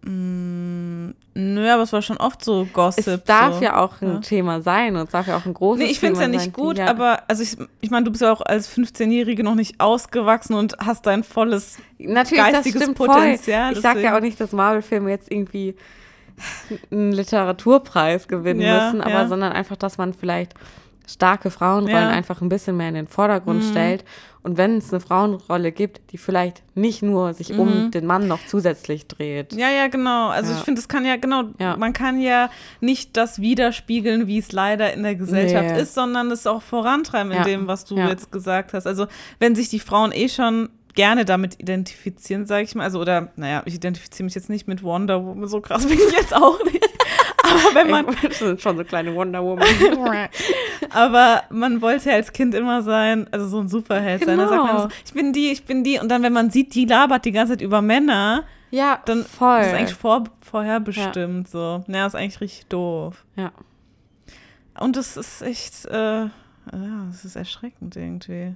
Mm, nö, aber es war schon oft so Gossip. es darf so. ja auch ein Ja. Thema sein und es darf ja auch ein großes Nee, ich finde es ja Thema nicht sein. gut, Ja. aber also ich, ich meine, du bist ja auch als 15-Jährige noch nicht ausgewachsen und hast dein volles Natürlich, geistiges Potenzial, Voll. Ich sage ja auch nicht, dass Marvel-Filme jetzt irgendwie einen Literaturpreis gewinnen Ja, müssen, aber sondern einfach, dass man vielleicht starke Frauenrollen Ja. einfach ein bisschen mehr in den Vordergrund Mhm. stellt. Und wenn es eine Frauenrolle gibt, die vielleicht nicht nur sich um Mhm. den Mann noch zusätzlich dreht. Ja, ja, genau. Also Ja. ich finde, es kann ja, genau, Ja. man kann ja nicht das widerspiegeln, wie es leider in der Gesellschaft Nee. ist, sondern es auch vorantreiben in dem, was du jetzt gesagt hast. Also wenn sich die Frauen eh schon gerne damit identifizieren, sage ich mal, also oder, naja, ich identifiziere mich jetzt nicht mit Wonder Woman, so krass bin ich jetzt auch nicht. Aber wenn man. das sind schon so kleine Wonder Woman. Aber man wollte ja als Kind immer sein, also so ein Superheld sein. Da sagt man Genau. so, ich bin die, ich bin die. Und dann, wenn man sieht, die labert die ganze Zeit über Männer, ja, dann voll. ist es eigentlich vor, vorherbestimmt so. Ja, ist eigentlich richtig doof. ja. Und das ist echt, äh, ja, das ist erschreckend irgendwie.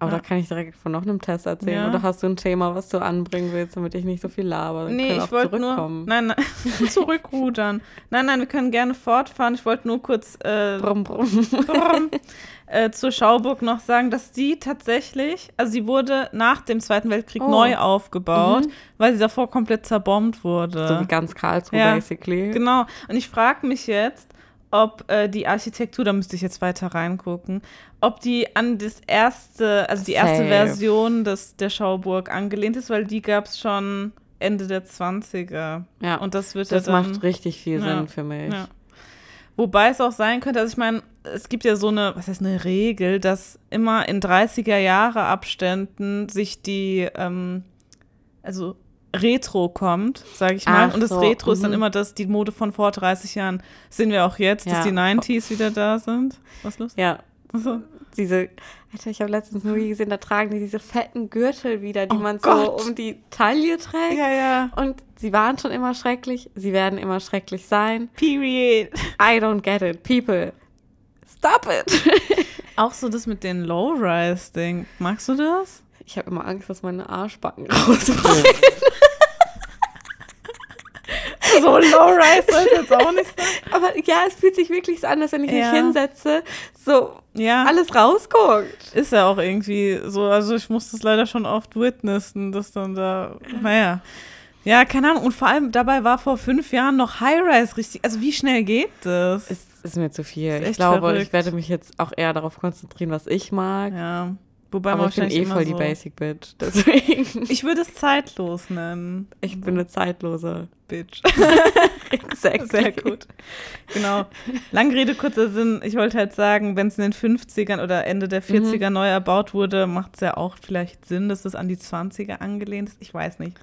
Aber Ja. da kann ich direkt von noch einem Test erzählen. Ja. Oder hast du ein Thema, was du anbringen willst, damit ich nicht so viel laber? Wir Nee, ich wollte nur. zurückkommen. Nein, nein, zurückrudern. Nein, nein, wir können gerne fortfahren. Ich wollte nur kurz äh, Brumm, brumm. Brrm. äh, zur Schauburg noch sagen, dass die tatsächlich, also sie wurde nach dem Zweiten Weltkrieg Oh. neu aufgebaut, Mhm. weil sie davor komplett zerbombt wurde. So wie ganz Karlsruhe, Ja. basically. Genau. Und ich frage mich jetzt, ob äh, die Architektur, da müsste ich jetzt weiter reingucken, ob die an das erste, also die erste Safe. Version des, der Schauburg angelehnt ist, weil die gab es schon Ende der 20er. Ja, Und das wird das ja dann, macht richtig viel Ja. Sinn für mich. Ja. Wobei es auch sein könnte, also ich meine, es gibt ja so eine, was heißt eine Regel, dass immer in 30er Jahre Abständen sich die, ähm, also Retro kommt, sage ich mal. Ach Und das so, Retro ist dann mhm. immer das, die Mode von vor 30 Jahren. Sehen wir auch jetzt, dass Ja. die 90s wieder da sind. Was ist los? Ja, Also, diese, Alter, ich habe letztens nur gesehen, da tragen die diese fetten Gürtel wieder, die Oh man Gott. so um die Taille trägt. ja, ja. Und sie waren schon immer schrecklich, sie werden immer schrecklich sein. Period. I don't get it. People, stop it. Auch so das mit den Low-Rise-Ding. Magst du das? Ich habe immer Angst, dass meine Arschbacken rausfallen. so Low-Rise soll es jetzt auch nicht sein. Aber ja, es fühlt sich wirklich so an, als wenn ich Ja. mich hinsetze, so Ja. alles rausguckt. Ist ja auch irgendwie so, also ich muss das leider schon oft witnessen, dass dann da, naja. Ja, keine Ahnung. Und vor allem dabei war vor fünf Jahren noch High-Rise richtig. Also wie schnell geht das? Es ist mir zu viel. Ich glaube, verrückt. ich werde mich jetzt auch eher darauf konzentrieren, was ich mag. ja. Wobei Aber man ich bin eh voll die so, Basic Bitch. Deswegen. Ich würde es zeitlos nennen. Ich bin eine zeitlose Bitch. Exactly. Sehr gut. Genau. Lange Rede, kurzer Sinn. Ich wollte halt sagen, wenn es in den 50ern oder Ende der 40er neu erbaut wurde, macht es ja auch vielleicht Sinn, dass es an die 20er angelehnt ist. Ich weiß nicht.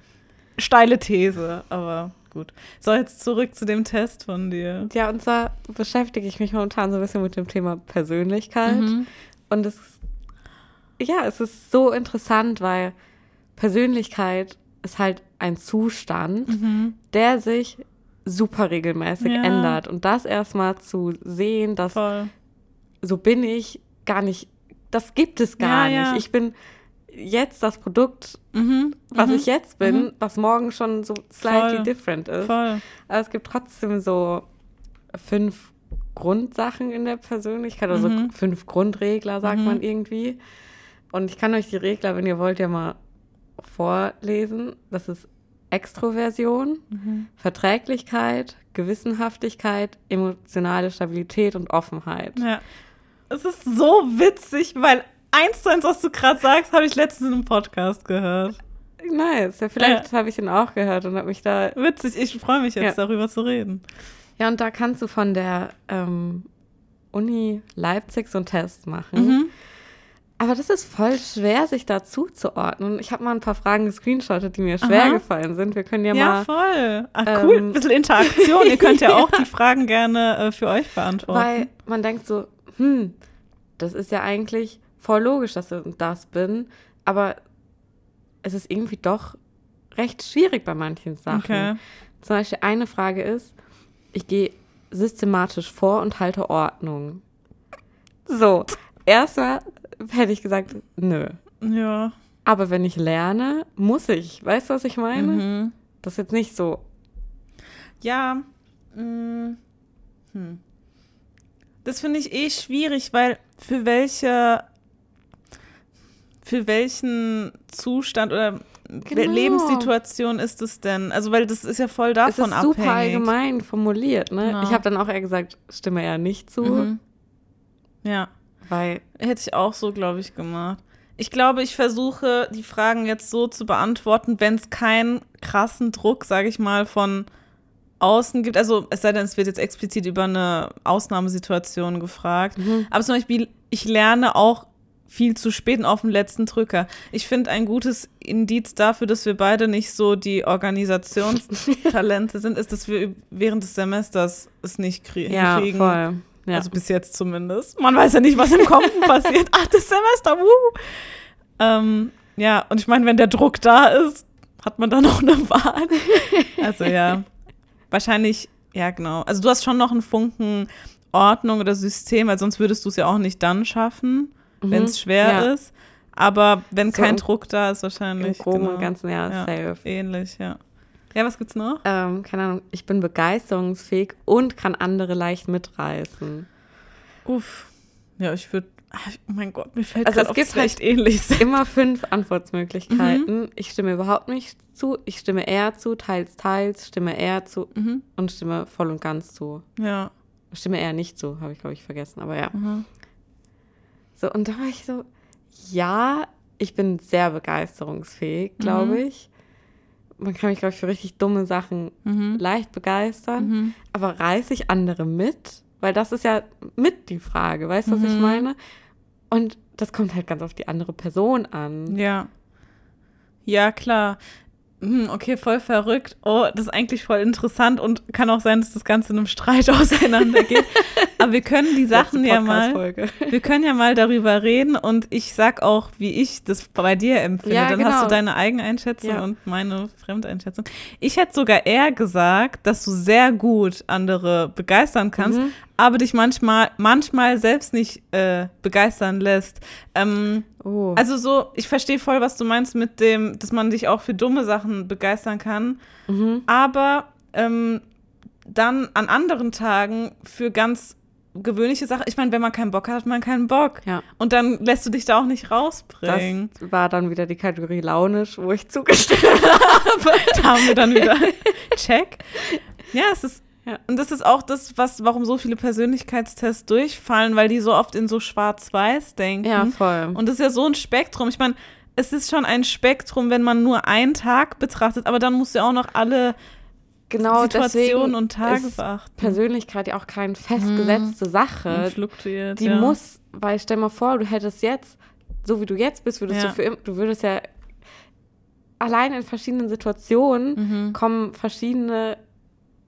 Steile These, aber gut. So, jetzt zurück zu dem Test von dir. Ja, und zwar beschäftige ich mich momentan so ein bisschen mit dem Thema Persönlichkeit. Mhm. Und es, ja, es ist so interessant, weil Persönlichkeit ist halt ein Zustand, Mhm. der sich super regelmäßig Ja. ändert. Und das erstmal zu sehen, dass Voll. so bin ich gar nicht, das gibt es gar Ja, ja. nicht. Ich bin jetzt das Produkt, Mhm. was mhm. ich jetzt bin, Mhm. was morgen schon so slightly Voll. different ist. Voll. Aber es gibt trotzdem so fünf Grundsachen in der Persönlichkeit, also Mhm. fünf Grundregler, sagt Mhm. man irgendwie. Und ich kann euch die Regler, wenn ihr wollt, ja mal vorlesen. Das ist Extroversion, Mhm. Verträglichkeit, Gewissenhaftigkeit, emotionale Stabilität und Offenheit. Ja. Es ist so witzig, weil eins zu eins, was du gerade sagst, habe ich letztens in einem Podcast gehört. Nice. Ja, vielleicht habe ich ihn auch gehört und habe mich da. Witzig, ich freue mich jetzt, Ja. darüber zu reden. Ja, und da kannst du von der ähm, Uni Leipzig so einen Test machen. Mhm. Aber das ist voll schwer, sich da zuzuordnen. Ich habe mal ein paar Fragen gescreenshottet, die mir schwer Aha. gefallen sind. Wir können ja, Ja, mal, voll. Ach, cool. ähm, Ein bisschen Interaktion. Ihr könnt ja auch die Fragen gerne äh, für euch beantworten. weil man denkt so, hm, das ist ja eigentlich voll logisch, dass ich das bin. Aber es ist irgendwie doch recht schwierig bei manchen Sachen. okay. Zum Beispiel eine Frage ist, ich gehe systematisch vor und halte Ordnung. So, erstmal hätte ich gesagt, nö. Ja. Aber wenn ich lerne, muss ich. Weißt du, was ich meine? Mhm. Das ist jetzt nicht so. Ja. mm, Hm. Das finde ich eh schwierig, weil für welche für welchen Zustand oder Genau. Lebenssituation ist es denn? Also, weil das ist ja voll Es davon ist super abhängig. allgemein formuliert, ne? Genau. Ich habe dann auch eher gesagt, stimme eher nicht zu, Mhm. Ja. Weil Hätte ich auch so, glaube ich, gemacht. Ich glaube, ich versuche, die Fragen jetzt so zu beantworten, wenn es keinen krassen Druck, sage ich mal, von außen gibt. Also, es sei denn, es wird jetzt explizit über eine Ausnahmesituation gefragt. Mhm. Aber zum Beispiel, ich lerne auch viel zu spät und auf den letzten Drücker. Ich finde ein gutes Indiz dafür, dass wir beide nicht so die Organisationstalente sind, ist, dass wir während des Semesters es nicht krie Ja, kriegen. voll. Ja. Also bis jetzt zumindest. Man weiß ja nicht, was im Kommen passiert. Ach, das Semester, wuh. Ähm, ja, und ich meine, wenn der Druck da ist, hat man da noch eine Wahl. Also ja, wahrscheinlich, ja genau. Also du hast schon noch einen Funken Ordnung oder System, weil sonst würdest du es ja auch nicht dann schaffen, wenn es schwer Mhm. Ja. ist. Aber wenn So kein im- Druck da ist, Im wahrscheinlich. Groben genau. und Ganzen, ja, Ja. safe. Ähnlich, ja. Ja, was gibt's noch? Ähm, keine Ahnung, ich bin begeisterungsfähig und kann andere leicht mitreißen. Uff. Ja, ich würde. Oh mein Gott, mir fällt Also also es gibt wir halt ähnlich. Immer fünf Antwortmöglichkeiten. Mhm. Ich stimme überhaupt nicht zu, ich stimme eher zu, teils, teils, stimme eher zu Mhm. und stimme voll und ganz zu. Ja. Stimme eher nicht zu, habe ich, glaube ich, vergessen, aber ja. Mhm. So, und da war ich so, ja, ich bin sehr begeisterungsfähig, glaube Mhm. ich. Man kann mich, glaube ich, für richtig dumme Sachen Mhm. leicht begeistern. Mhm. Aber reiße ich andere mit? Weil das ist ja mit die Frage, weißt du, was ich Mhm. meine? Und das kommt halt ganz auf die andere Person an. Ja. Ja, klar. Hm, Okay, voll verrückt. Oh, das ist eigentlich voll interessant und kann auch sein, dass das Ganze in einem Streit auseinandergeht. Aber wir können die Sachen ja mal, wir können ja mal darüber reden und ich sag auch, wie ich das bei dir empfinde. Ja, Dann hast genau. du deine Eigeneinschätzung Ja. und meine Fremdeinschätzung. Ich hätte sogar eher gesagt, dass du sehr gut andere begeistern kannst, Mhm. Aber dich manchmal, manchmal selbst nicht äh, begeistern lässt. Ähm, Oh. also so, ich verstehe voll, was du meinst mit dem, dass man dich auch für dumme Sachen begeistern kann. mhm. Aber ähm, dann an anderen Tagen für ganz gewöhnliche Sachen. Ich meine, wenn man keinen Bock hat, hat man keinen Bock. Ja. Und dann lässt du dich da auch nicht Das rausbringen. war dann wieder die Kategorie launisch, wo ich zugestimmt habe. da haben wir dann wieder Check. Ja, es ist. Ja. Und das ist auch das, was, warum so viele Persönlichkeitstests durchfallen, weil die so oft in so schwarz-weiß denken. Ja, voll. Und das ist ja so ein Spektrum. Ich meine, es ist schon ein Spektrum, wenn man nur einen Tag betrachtet, aber dann musst du ja auch noch alle genau Situationen und Tage ist beachten. Persönlichkeit ja auch keine festgesetzte Und Sache. fluktuiert. Die ja. muss, weil stell mal vor, du hättest jetzt, so wie du jetzt bist, würdest Ja. du für immer, du würdest ja allein in verschiedenen Situationen Mhm. kommen verschiedene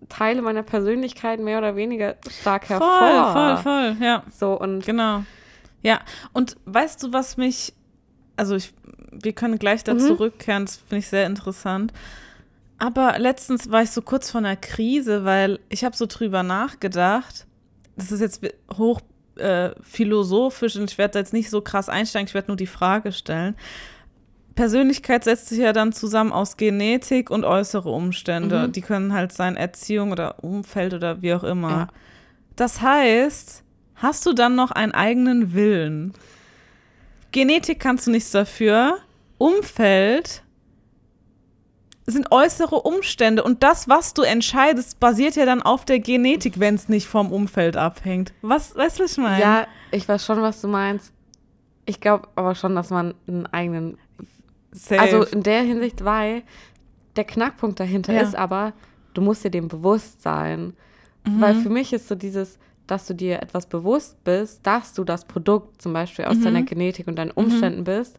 Teile meiner Persönlichkeit mehr oder weniger stark Voll, hervor. voll, voll, ja. So und Genau. Ja, und weißt du, was mich, also ich, wir können gleich da Mhm. zurückkehren, das finde ich sehr interessant. Aber letztens war ich so kurz vor einer Krise, weil ich habe so drüber nachgedacht. Das ist jetzt hoch äh, philosophisch und ich werde da jetzt nicht so krass einsteigen, ich werde nur die Frage stellen. Persönlichkeit setzt sich ja dann zusammen aus Genetik und äußere Umstände. Mhm. Die können halt sein Erziehung oder Umfeld oder wie auch immer. Ja. Das heißt, hast du dann noch einen eigenen Willen? Genetik kannst du nichts dafür. Umfeld sind äußere Umstände und das, was du entscheidest, basiert ja dann auf der Genetik, wenn es nicht vom Umfeld abhängt. Was, weißt du, was ich meine? ja, ich weiß schon, was du meinst. Ich glaube aber schon, dass man einen eigenen Safe. Also in der Hinsicht, weil der Knackpunkt dahinter Ja. ist aber, du musst dir dem bewusst sein. Mhm. Weil für mich ist so dieses, dass du dir etwas bewusst bist, dass du das Produkt zum Beispiel aus Mhm. deiner Genetik und deinen Umständen bist,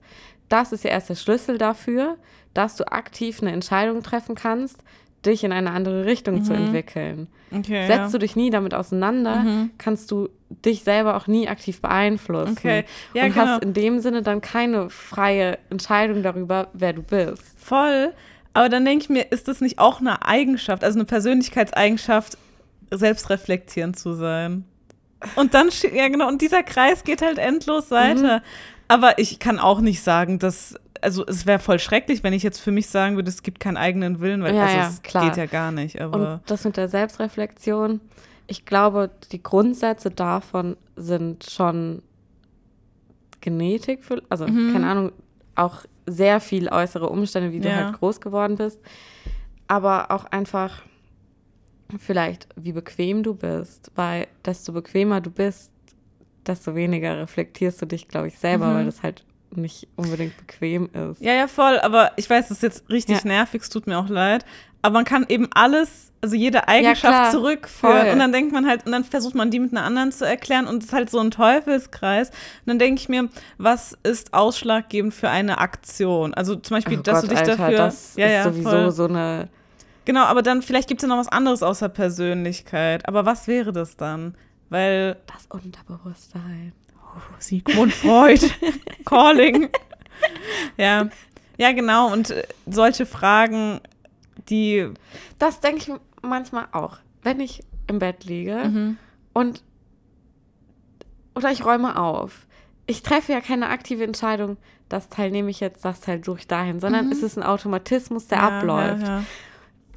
das ist ja erst der Schlüssel dafür, dass du aktiv eine Entscheidung treffen kannst, dich in eine andere Richtung zu Mhm. entwickeln. okay, Setzt ja. du dich nie damit auseinander, Mhm. kannst du dich selber auch nie aktiv beeinflussen. Okay, ja, und genau. hast in dem Sinne dann keine freie Entscheidung darüber, wer du bist. Voll. Aber dann denke ich mir, ist das nicht auch eine Eigenschaft, also eine Persönlichkeitseigenschaft, selbstreflektierend zu sein? Und dann, ja genau, und dieser Kreis geht halt endlos weiter. Aber ich kann auch nicht sagen, dass, also es wäre voll schrecklich, wenn ich jetzt für mich sagen würde, es gibt keinen eigenen Willen, weil Ja, also ja, es klar. geht ja gar nicht. Aber Und das mit der Selbstreflexion, ich glaube, die Grundsätze davon sind schon Genetik, für, also Mhm. keine Ahnung, auch sehr viel äußere Umstände, wie du Ja. halt groß geworden bist, aber auch einfach vielleicht, wie bequem du bist, weil desto bequemer du bist, desto weniger reflektierst du dich, glaube ich, selber, Mhm. weil das halt nicht unbedingt bequem ist. Ja, ja, voll. Aber ich weiß, das ist jetzt richtig Ja. nervig, es tut mir auch leid. aber man kann eben alles, also jede Eigenschaft klar, zurückführen. voll. Und dann denkt man halt, und dann versucht man die mit einer anderen zu erklären und es ist halt so ein Teufelskreis. Und dann denke ich mir, was ist ausschlaggebend für eine Aktion? Also zum Beispiel, Oh dass Gott, du dich Alter, dafür. Das ja, ist ja, sowieso voll. so eine. Genau, aber dann vielleicht gibt es ja noch was anderes außer Persönlichkeit. Aber was wäre das dann? Weil Das Unterbewusstsein. Sigmund Freud, Calling. ja. ja, genau. Und äh, solche Fragen, die. Das denke ich manchmal auch. Wenn ich im Bett liege Mhm. und oder ich räume auf. Ich treffe ja keine aktive Entscheidung, das Teil nehme ich jetzt, das Teil suche ich dahin, sondern es ist ein Automatismus, der Mhm. ja, abläuft. Ja, ja.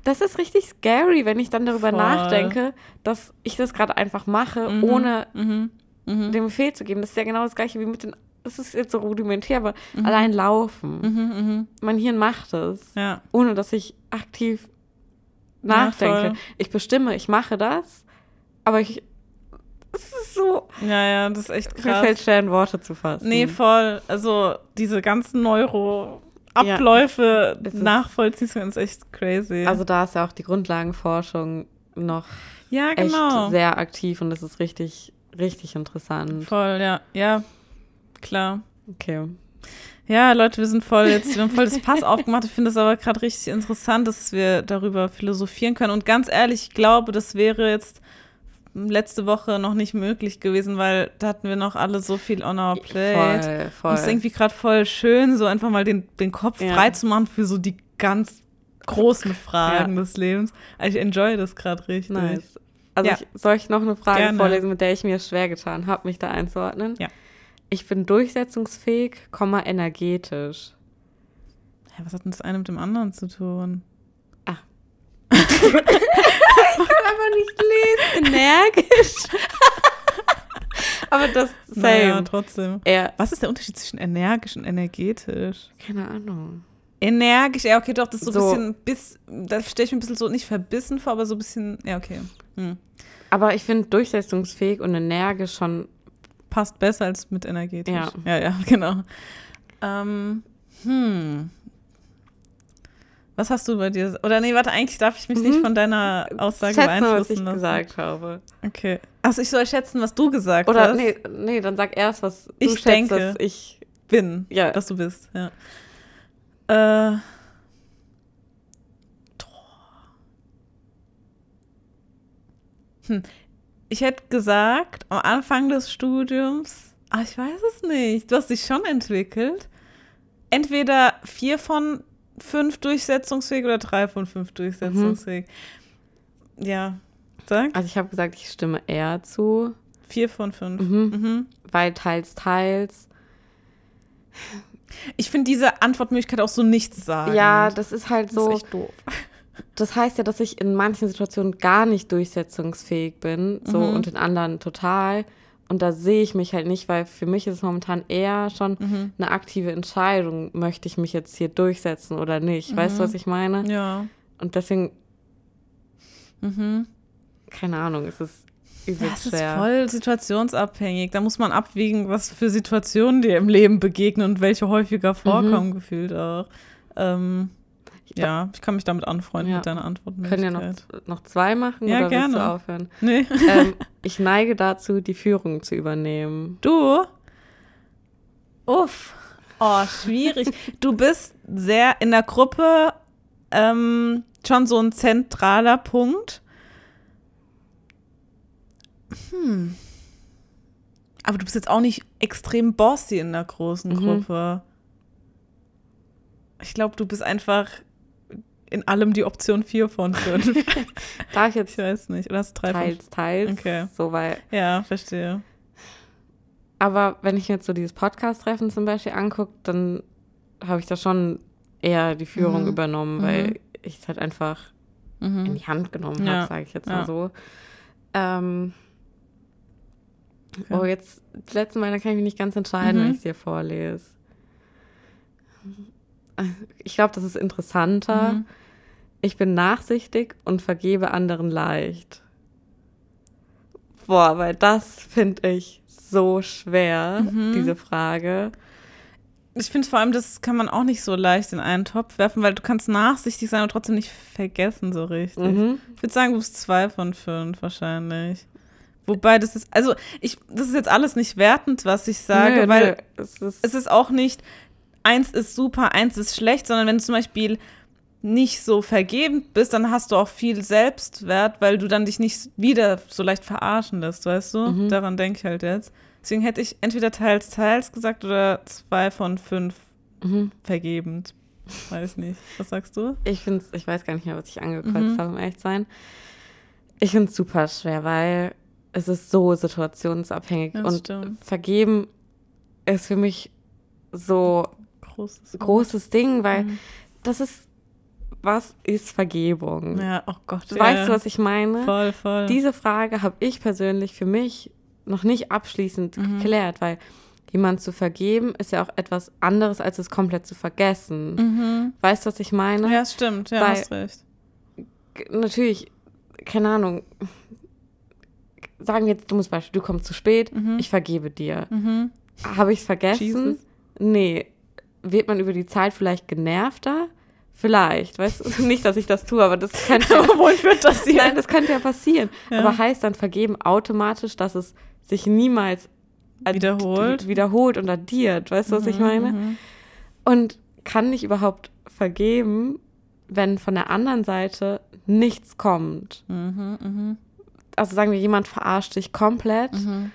Das ist richtig scary, wenn ich dann darüber Voll. nachdenke, dass ich das gerade einfach mache, Mhm. ohne Mhm. Mhm. den Befehl zu geben. Das ist ja genau das gleiche wie mit den, das ist jetzt so rudimentär, aber allein laufen. Mhm. Mhm. Mein Hirn macht es, Ja. ohne dass ich aktiv Ja, nachdenke. voll. ich bestimme, ich mache das, aber ich, es ist so, ja, ja, das ist echt mir krass. fällt schwer in Worte zu fassen. Nee, voll. Also diese ganzen Neuro-Abläufe Es ist- nachvollziehen ist echt crazy. Also da ist ja auch die Grundlagenforschung noch ja, echt genau. sehr aktiv und das ist richtig, richtig interessant. Voll, ja. Ja, klar. Okay. Ja, Leute, wir sind voll jetzt, wir haben voll das Pass aufgemacht. Ich finde es aber gerade richtig interessant, dass wir darüber philosophieren können. Und ganz ehrlich, ich glaube, das wäre jetzt letzte Woche noch nicht möglich gewesen, weil da hatten wir noch alle so viel on our plate. Voll, Und voll. es ist irgendwie gerade voll schön, so einfach mal den, den Kopf Ja. frei zu machen für so die ganz großen Fragen des Lebens. Also ich enjoy das gerade richtig. Nice. Also Ja. ich, soll ich noch eine Frage Gerne. vorlesen, mit der ich mir schwer getan habe, mich da einzuordnen? Ja. Ich bin durchsetzungsfähig, Komma energetisch. Ja, was hat denn das eine mit dem anderen zu tun? aber nicht lesen. Energisch. aber das same. Naja, trotzdem. Er, Was ist der Unterschied zwischen energisch und energetisch? keine Ahnung. Energisch, ja, okay, doch, das ist so, So. ein bisschen, bis, da stelle ich mir ein bisschen so nicht verbissen vor, aber so ein bisschen, ja, okay. Hm. Aber ich finde durchsetzungsfähig und energisch schon. Passt besser als mit energetisch. Ja. ja, ja genau. Ähm, hm. Was hast du bei dir? Oder nee, warte, eigentlich darf ich mich Mhm. nicht von deiner Aussage Schätze mal, was beeinflussen ich lassen. gesagt habe. Okay. Also ich soll schätzen, was du gesagt Oder hast. nee, nee, dann sag erst, was du Ich schätzt, denke. dass ich. bin, Ja. was du bist, ja. Äh. Hm. Ich hätte gesagt, am Anfang des Studiums, ah, ich weiß es nicht, du hast dich schon entwickelt. Entweder vier von fünf durchsetzungsfähig oder drei von fünf durchsetzungsfähig. Ja, sag. Also ich habe gesagt, ich stimme eher zu, Vier von fünf. Mhm. Mhm. weil teils, teils. Ich finde diese Antwortmöglichkeit auch so nichts sagen. Ja, das ist halt das so. ist echt doof. Das heißt ja, dass ich in manchen Situationen gar nicht durchsetzungsfähig bin, so Mhm. und in anderen total. Und da sehe ich mich halt nicht, weil für mich ist es momentan eher schon Mhm. eine aktive Entscheidung, möchte ich mich jetzt hier durchsetzen oder nicht. Weißt du, Mhm. was ich meine? Ja. Und deswegen, Mhm. keine Ahnung, es ist übel es ist schwer. voll situationsabhängig. Da muss man abwiegen, was für Situationen dir im Leben begegnen und welche häufiger vorkommen, gefühlt auch. Ähm, glaub- ja, ich kann mich damit anfreunden Ja. mit deiner Antwort. Können ja noch, noch zwei machen Ja, oder willst gerne. du aufhören? Nee. ähm, ich neige dazu, die Führung zu übernehmen. Du? Uff. Oh, schwierig. du bist sehr in der Gruppe ähm, schon so ein zentraler Punkt. Hm. Aber du bist jetzt auch nicht extrem bossy in der großen Mhm. Gruppe. Ich glaube, du bist einfach in allem die Option 4 von 5. Darf ich ich jetzt weiß nicht. Oder hast du 3 von teils, teils, Okay. so weil Ja, verstehe. Aber wenn ich mir jetzt so dieses Podcast-Treffen zum Beispiel angucke, dann habe ich da schon eher die Führung Mhm. übernommen, Mhm. weil ich es halt einfach in Mhm. die Hand genommen Ja. habe, sage ich jetzt Ja. mal so. Ähm, Okay. Oh, jetzt, das letzte Mal, da kann ich mich nicht ganz entscheiden, Mhm. wenn ich es dir vorlese. Ich glaube, das ist interessanter. Ich bin nachsichtig und vergebe anderen leicht. Boah, weil das finde ich so schwer, Mhm. diese Frage. Ich finde vor allem, das kann man auch nicht so leicht in einen Topf werfen, weil du kannst nachsichtig sein und trotzdem nicht vergessen so richtig. Mhm. Ich würde sagen, du bist zwei von fünf wahrscheinlich. Wobei das ist, also ich, das ist jetzt alles nicht wertend, was ich sage, Nö, weil nö, es ist, es ist auch nicht, eins ist super, eins ist schlecht, sondern wenn du zum Beispiel nicht so vergebend bist, dann hast du auch viel Selbstwert, weil du dann dich nicht wieder so leicht verarschen lässt, weißt du? Mhm. Daran denke ich halt jetzt. Deswegen hätte ich entweder teils, teils gesagt oder zwei von fünf mhm. vergebend. Weiß nicht. Was sagst du? Ich finde ich weiß gar nicht mehr, was ich angekreuzt Mhm. habe, um ehrlich zu sein. Ich finde es super schwer, weil es ist so situationsabhängig Das und stimmt. vergeben ist für mich so Großes. großes Ding, weil Mhm. das ist, was ist Vergebung? Ja, oh Gott. Weißt ja. du, was ich meine? Voll, voll. Diese Frage habe ich persönlich für mich noch nicht abschließend Mhm. geklärt, weil jemand zu vergeben ist ja auch etwas anderes, als es komplett zu vergessen. mhm. Weißt du, was ich meine? Ja, stimmt. Ja, Weil- hast recht. Natürlich, keine Ahnung. Sagen wir jetzt dummes Beispiel, du kommst zu spät, Mhm. ich vergebe dir. Mhm. Habe ich es vergessen? Jesus. Nee. Wird man über die Zeit vielleicht genervter? Vielleicht, weißt du? Nicht, dass ich das tue, aber das könnte Aber wohin führt das hier? Nein, das könnte ja passieren. Ja. Aber heißt dann vergeben automatisch, dass es sich niemals Wiederholt? wiederholt und addiert. Weißt du, was ich meine? Mhm. Und kann ich überhaupt vergeben, wenn von der anderen Seite nichts kommt? Mhm. Mhm. Also sagen wir, jemand verarscht dich komplett Mhm.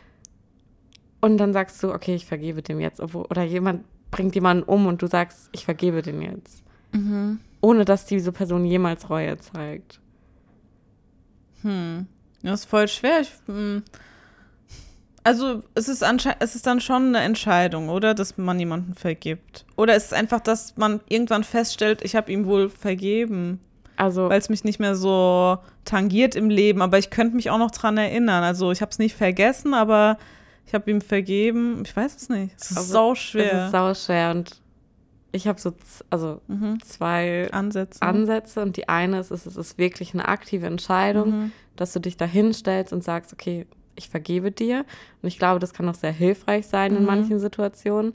und dann sagst du, okay, ich vergebe dem jetzt. Obwohl, oder jemand bringt jemanden um und du sagst, ich vergebe den jetzt. Mhm. Ohne dass diese Person jemals Reue zeigt. Hm. Das ist voll schwer. Ich, hm. also es ist anscheinend, es ist dann schon eine Entscheidung, oder? Dass man jemanden vergibt. Oder ist es einfach, dass man irgendwann feststellt, ich habe ihm wohl vergeben, Also, weil es mich nicht mehr so tangiert im Leben, aber ich könnte mich auch noch dran erinnern. Also ich habe es nicht vergessen, aber ich habe ihm vergeben. Ich weiß es nicht. Es ist Also, sau es ist sau schwer und ich habe so also mhm. zwei Ansätze. Ansätze und die eine ist, es ist, wirklich eine aktive Entscheidung, Mhm. dass du dich da hinstellst und sagst, okay, ich vergebe dir. Und ich glaube, das kann auch sehr hilfreich sein in Mhm. manchen Situationen.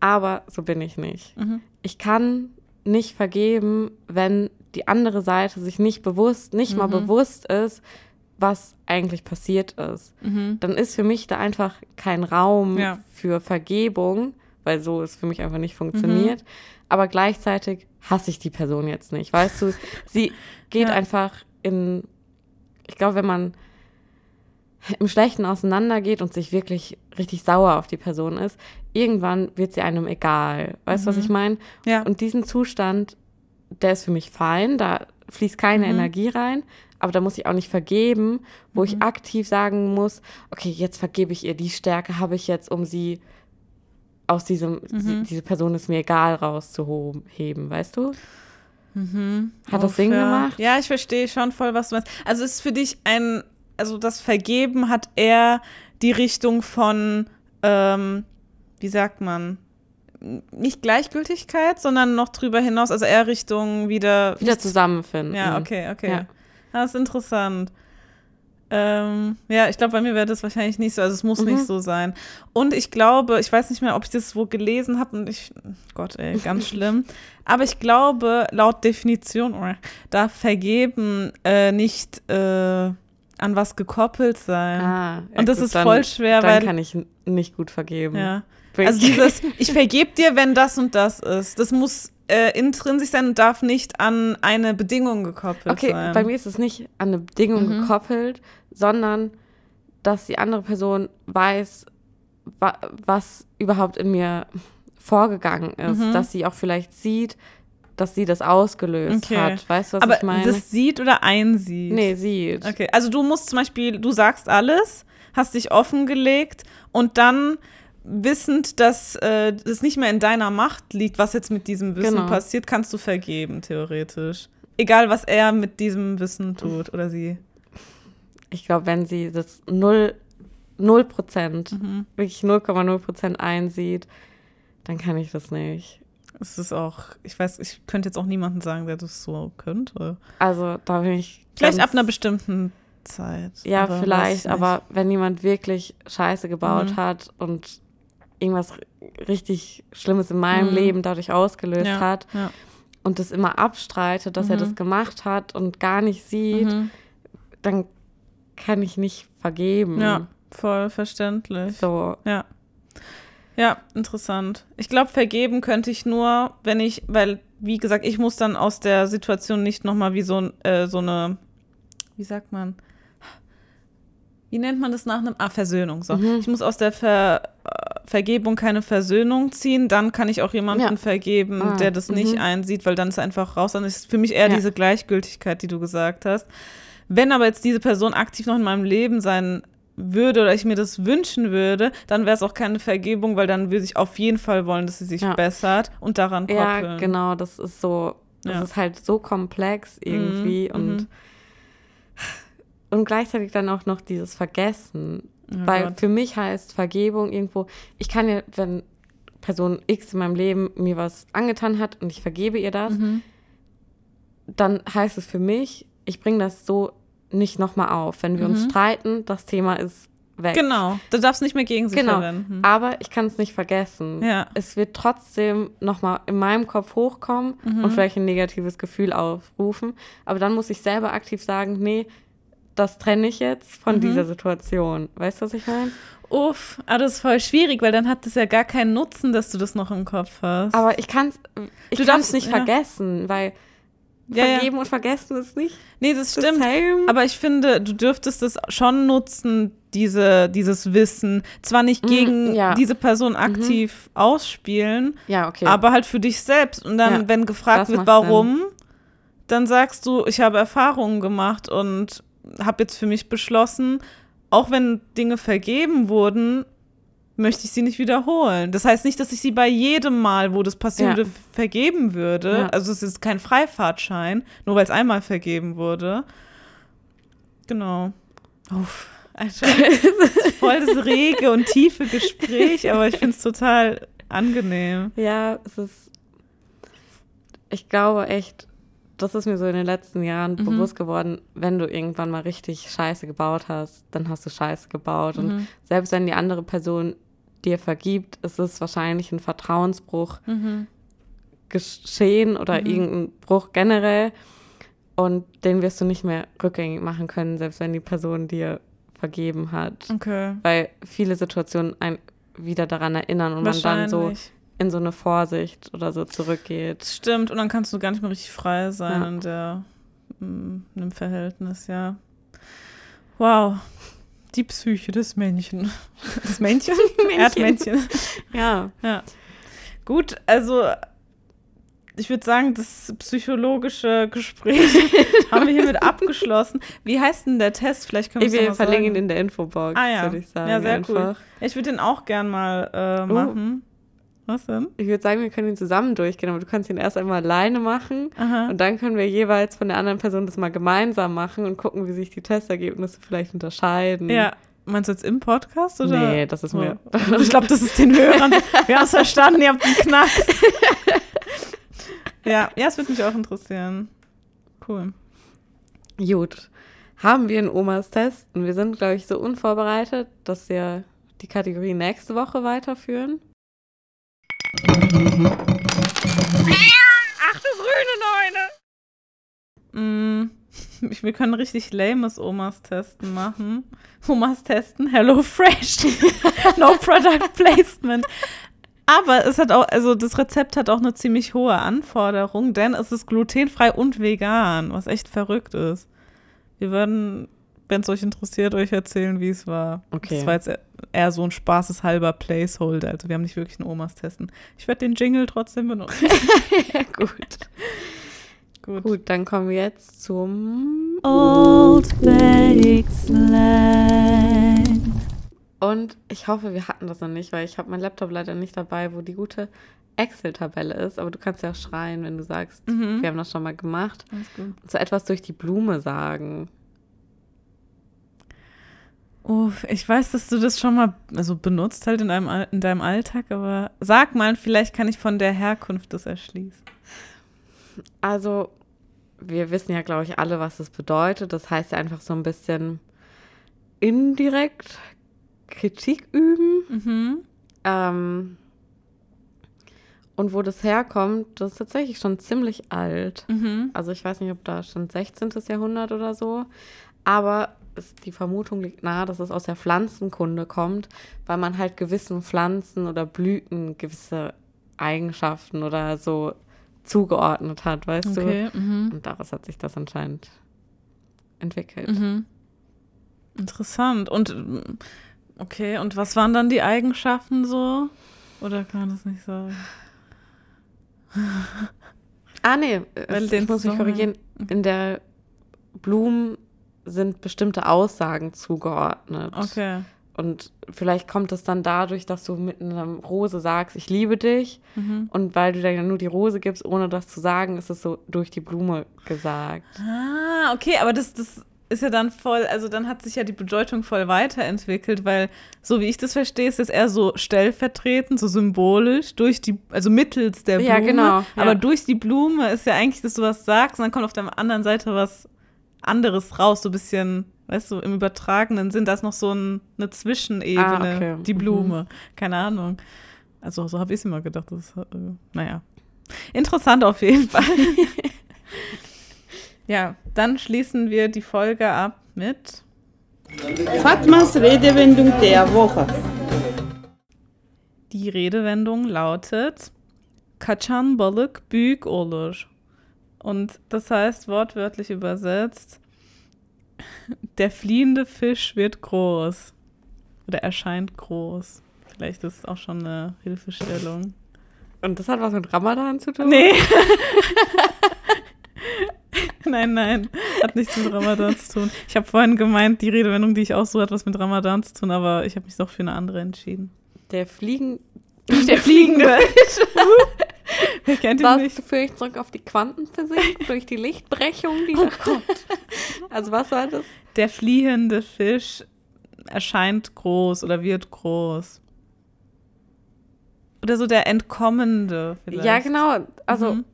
Aber so bin ich nicht. Mhm. Ich kann nicht vergeben, wenn die andere Seite sich nicht bewusst, nicht mal Mhm. bewusst ist, was eigentlich passiert ist. Mhm. Dann ist für mich da einfach kein Raum Ja. für Vergebung, weil so es für mich einfach nicht Mhm. funktioniert. Aber gleichzeitig hasse ich die Person jetzt nicht. Weißt du, sie geht Ja. einfach in, ich glaube, wenn man im Schlechten auseinandergeht und sich wirklich richtig sauer auf die Person ist, irgendwann wird sie einem egal. Weißt du, was Mhm. ich meine? Ja. Und diesen Zustand, der ist für mich fein, da fließt keine Mhm. Energie rein, aber da muss ich auch nicht vergeben, wo ich Mhm. aktiv sagen muss, okay, jetzt vergebe ich ihr, die Stärke habe ich jetzt, um sie aus diesem, Mhm. diese Person ist mir egal rauszuheben, weißt du? Mhm. Hat das Sinn gemacht? Ja, ich verstehe schon voll, was du meinst. Also ist für dich ein, also das Vergeben hat eher die Richtung von, ähm, wie sagt man, nicht Gleichgültigkeit, sondern noch drüber hinaus, also eher Richtung wieder. Wieder zusammenfinden. Ja, okay, okay. Ja. Das ist interessant. Ähm, ja, ich glaube, bei mir wäre das wahrscheinlich nicht so. Also es muss Mhm. nicht so sein. Und ich glaube, ich weiß nicht mehr, ob ich das wo gelesen habe und ich, Gott, ey, ganz schlimm. Aber ich glaube, laut Definition oh, darf Vergeben äh, nicht äh, an was gekoppelt sein. Ah, ja, und das gut, ist dann, voll schwer, Dann weil kann ich nicht gut vergeben. ja. Also dieses, ich vergebe dir, wenn das und das ist. Das muss äh, intrinsisch sein und darf nicht an eine Bedingung gekoppelt Okay, sein. bei mir ist es nicht an eine Bedingung Mhm. gekoppelt, sondern dass die andere Person weiß, wa was überhaupt in mir vorgegangen ist, Mhm. dass sie auch vielleicht sieht, dass sie das ausgelöst Okay. hat. Weißt du, was Aber ich meine? das sieht oder einsieht? nee, sieht. Okay, also du musst zum Beispiel, du sagst alles, hast dich offengelegt und dann wissend, dass äh, es nicht mehr in deiner Macht liegt, was jetzt mit diesem Wissen Genau. passiert, kannst du vergeben, theoretisch. Egal, was er mit diesem Wissen tut oder sie. Ich glaube, wenn sie das 0, 0 Prozent, Mhm. wirklich 0,0 Prozent einsieht, dann kann ich das nicht. Es ist auch, ich weiß, ich könnte jetzt auch niemanden sagen, der das so könnte. Also da bin ich. Vielleicht ab einer bestimmten Zeit. Ja, vielleicht, aber wenn jemand wirklich Scheiße gebaut Mhm. hat und irgendwas richtig Schlimmes in meinem Mhm. Leben dadurch ausgelöst Ja, hat ja. und das immer abstreitet, dass er Mhm. das gemacht hat und gar nicht sieht, Mhm. dann kann ich nicht vergeben. Ja, voll verständlich. So, Ja. Ja, interessant. Ich glaube, vergeben könnte ich nur, wenn ich, weil, wie gesagt, ich muss dann aus der Situation nicht nochmal wie so, äh, so eine, wie sagt man, wie nennt man das nach einem, ah, Versöhnung, so. Mhm. Ich muss aus der Ver, äh, Vergebung keine Versöhnung ziehen, dann kann ich auch jemanden Ja. vergeben, Ah, der das nicht mhm. einsieht, weil dann ist einfach raus. Dann ist für mich eher Ja. diese Gleichgültigkeit, die du gesagt hast. Wenn aber jetzt diese Person aktiv noch in meinem Leben sein würde oder ich mir das wünschen würde, dann wäre es auch keine Vergebung, weil dann würde ich auf jeden Fall wollen, dass sie sich Ja. bessert und daran koppeln. ja, genau, das ist so, das Ja. ist halt so komplex irgendwie Mhm, und mhm. Und gleichzeitig dann auch noch dieses Vergessen. Oh Weil Gott. für mich heißt Vergebung irgendwo, ich kann ja, wenn Person X in meinem Leben mir was angetan hat und ich vergebe ihr das, Mhm. dann heißt es für mich, ich bringe das so nicht nochmal auf. Wenn wir uns Mhm. streiten, das Thema ist weg. Genau, du darfst nicht mehr gegen sie Genau. verwenden. Aber ich kann es nicht vergessen. Ja. Es wird trotzdem nochmal in meinem Kopf hochkommen Mhm. und vielleicht ein negatives Gefühl aufrufen. Aber dann muss ich selber aktiv sagen, nee, das trenne ich jetzt von Mhm. dieser Situation. Weißt du, was ich meine? Uff, aber das ist voll schwierig, weil dann hat es ja gar keinen Nutzen, dass du das noch im Kopf hast. Aber ich kann es ich Du darfst- nicht ja. vergessen, weil Ja, ja. vergeben und vergessen ist nicht nee, das stimmt. dasselbe. Aber ich finde, du dürftest es schon nutzen, diese, dieses Wissen. Zwar nicht Mhm, gegen ja. diese Person aktiv ausspielen, ja, okay. aber halt für dich selbst. Und dann, Ja, wenn gefragt das wird, warum, dann sagst du, ich habe Erfahrungen gemacht und habe jetzt für mich beschlossen, auch wenn Dinge vergeben wurden, möchte ich sie nicht wiederholen. Das heißt nicht, dass ich sie bei jedem Mal, wo das passieren Ja. vergeben würde. Ja. Also es ist kein Freifahrtschein, nur weil es einmal vergeben wurde. Genau. Uff. Alter, voll das rege und tiefe Gespräch, aber ich finde es total angenehm. Ja, es ist. Ich glaube echt, das ist mir so in den letzten Jahren Mhm. bewusst geworden, wenn du irgendwann mal richtig Scheiße gebaut hast, dann hast du Scheiße gebaut. Und Mhm. selbst wenn die andere Person dir vergibt, ist es wahrscheinlich ein Vertrauensbruch Mhm. geschehen oder Mhm. irgendein Bruch generell. Und den wirst du nicht mehr rückgängig machen können, selbst wenn die Person dir vergeben hat. Okay. Weil viele Situationen einen wieder daran erinnern und man dann so. In so eine Vorsicht oder so zurückgeht. Stimmt, und dann kannst du gar nicht mehr richtig frei sein Ja. in der mm, in einem Verhältnis, ja. Wow. Die Psyche des Männchen. Das Männchen? Erdmännchen. Ja. Ja. Gut, also ich würde sagen, das psychologische Gespräch haben wir hiermit abgeschlossen. Wie heißt denn der Test? Vielleicht können wir Wir verlinken ihn in der Infobox, Ah ja. würde ich sagen. Ja, sehr cool. einfach. Ich würde den auch gern mal äh, Oh. machen. Was denn? Ich würde sagen, wir können ihn zusammen durchgehen, aber du kannst ihn erst einmal alleine machen Aha. und dann können wir jeweils von der anderen Person das mal gemeinsam machen und gucken, wie sich die Testergebnisse vielleicht unterscheiden. Ja. Meinst du jetzt im Podcast oder? Nee, das ist mir. Oh. Ich glaube, das ist den Hörern. Wir haben es verstanden, ihr habt einen Knacks. ja, ja, es würde mich auch interessieren. Cool. Gut. Haben wir einen Omas Testen? Wir sind, glaube ich, so unvorbereitet, dass wir die Kategorie nächste Woche weiterführen. Ach du grüne Neune! Mm, wir können richtig lames Omas testen machen. Omas testen, Hello Fresh. no Product Placement. Aber es hat auch, also das Rezept hat auch eine ziemlich hohe Anforderung, denn es ist glutenfrei und vegan, was echt verrückt ist. Wir würden, wenn es euch interessiert, euch erzählen, wie es war. Okay. Das war jetzt eher so ein spaßeshalber Placeholder. Also wir haben nicht wirklich einen Omas testen. Ich werde den Jingle trotzdem benutzen. ja, gut. Gut. Gut, dann kommen wir jetzt zum. Old Baked Slang. Und ich hoffe, wir hatten das noch nicht, weil ich habe mein Laptop leider nicht dabei, wo die gute Excel-Tabelle ist. Aber du kannst ja auch schreien, wenn du sagst, Mhm. wir haben das schon mal gemacht. Alles gut. Und so etwas durch die Blume sagen. Uff, ich weiß, dass du das schon mal also benutzt halt in deinem, in deinem Alltag, aber sag mal, vielleicht kann ich von der Herkunft das erschließen. Also, wir wissen ja, glaube ich, alle, was das bedeutet. Das heißt ja einfach so ein bisschen indirekt Kritik üben. Mhm. Ähm, und wo das herkommt, das ist tatsächlich schon ziemlich alt. Mhm. Also ich weiß nicht, ob da schon 16. Jahrhundert oder so. Aber die Vermutung liegt nahe, dass es aus der Pflanzenkunde kommt, weil man halt gewissen Pflanzen oder Blüten gewisse Eigenschaften oder so zugeordnet hat, weißt Okay. du? Mhm. Und daraus hat sich das anscheinend entwickelt. Mhm. Interessant. Und okay, und was waren dann die Eigenschaften so? Oder kann man das nicht sagen? Ah, nee, Weil ich muss mich korrigieren. In der Blumen sind bestimmte Aussagen zugeordnet. Okay. Und vielleicht kommt es dann dadurch, dass du mit einer Rose sagst, ich liebe dich. Mhm. Und weil du dann nur die Rose gibst, ohne das zu sagen, ist es so durch die Blume gesagt. Ah, okay, aber das, das ist ja dann voll, also dann hat sich ja die Bedeutung voll weiterentwickelt, weil so wie ich das verstehe, ist es eher so stellvertretend, so symbolisch, durch die, also mittels der Blume. Ja, genau, ja. Aber durch die Blume ist ja eigentlich, dass du was sagst und dann kommt auf der anderen Seite was anderes raus, so ein bisschen, weißt du, im übertragenen Sinn, da ist noch so ein, eine Zwischenebene, Ah, okay. die Mhm. Blume. Keine Ahnung. Also so habe ich es immer gedacht. Das, äh, naja. Interessant auf jeden Fall. ja, dann schließen wir die Folge ab mit Fatmas Redewendung der Woche. Die Redewendung lautet Kaçan balık büyük olur. Und das heißt wortwörtlich übersetzt, der fliehende Fisch wird groß. Oder erscheint groß. Vielleicht ist es auch schon eine Hilfestellung. Und das hat was mit Ramadan zu tun? Nee. nein, nein. Hat nichts mit Ramadan zu tun. Ich habe vorhin gemeint, die Redewendung, die ich auch so hat was mit Ramadan zu tun, aber ich habe mich doch für eine andere entschieden. Der Fliegen. Der fliegende Wer kennt ihn nicht? führe ich zurück auf die Quantenphysik durch die Lichtbrechung. Die oh Gott. Also was war das? Der fliehende Fisch erscheint groß oder wird groß. Oder so der entkommende vielleicht. Ja, genau. Also, Mhm.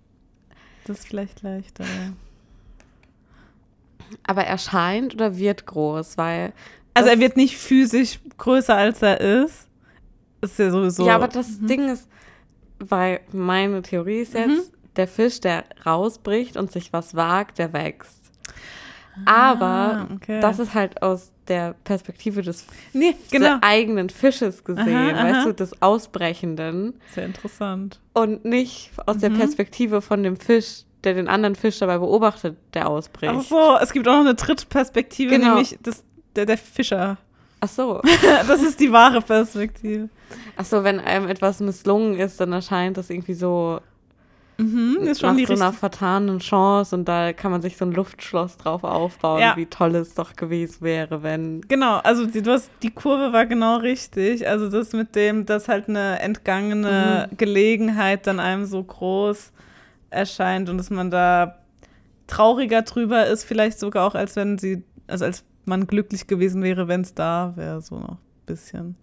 Das ist vielleicht leichter, aber erscheint oder wird groß, weil. Also er wird nicht physisch größer, als er ist. Ist ja sowieso. Ja, aber das Ding ist, weil meine Theorie ist jetzt, der Fisch, der rausbricht und sich was wagt, der wächst. Aber Ah, okay. das ist halt aus der Perspektive des Nee, genau. eigenen Fisches gesehen, Aha, weißt aha. du, des Ausbrechenden Sehr interessant. und nicht aus Mhm. der Perspektive von dem Fisch, der den anderen Fisch dabei beobachtet, der ausbricht. Ach so, es gibt auch noch eine dritte Perspektive, Genau. nämlich das, der, der Fischer. Ach so. Das ist die wahre Perspektive. Ach so, wenn einem etwas misslungen ist, dann erscheint das irgendwie so Mhm, ist schon nach die so einer vertanen Chance und da kann man sich so ein Luftschloss drauf aufbauen, Ja. wie toll es doch gewesen wäre, wenn. Genau, also die, du hast, die Kurve war genau richtig. Also das mit dem, dass halt eine entgangene Mhm. Gelegenheit dann einem so groß erscheint und dass man da trauriger drüber ist, vielleicht sogar auch, als wenn sie, also als man glücklich gewesen wäre, wenn es da wäre, so noch ein bisschen.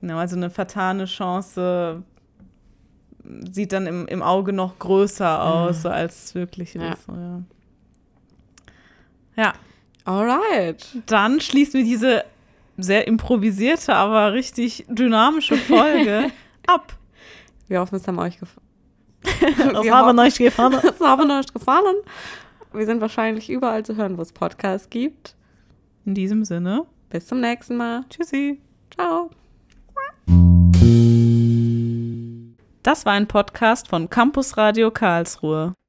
Genau, also eine vertane Chance sieht dann im, im Auge noch größer aus, so als es wirklich Ja. ist. Ja. ja, Alright. dann schließen wir diese sehr improvisierte, aber richtig dynamische Folge ab. Wir hoffen, es haben euch gefallen. Das Wir haben euch gefallen. Es haben euch gefallen. Wir sind wahrscheinlich überall zu hören, wo es Podcasts gibt. In diesem Sinne, Bis zum nächsten Mal. tschüssi. Ciao. Das war ein Podcast von Campus Radio Karlsruhe.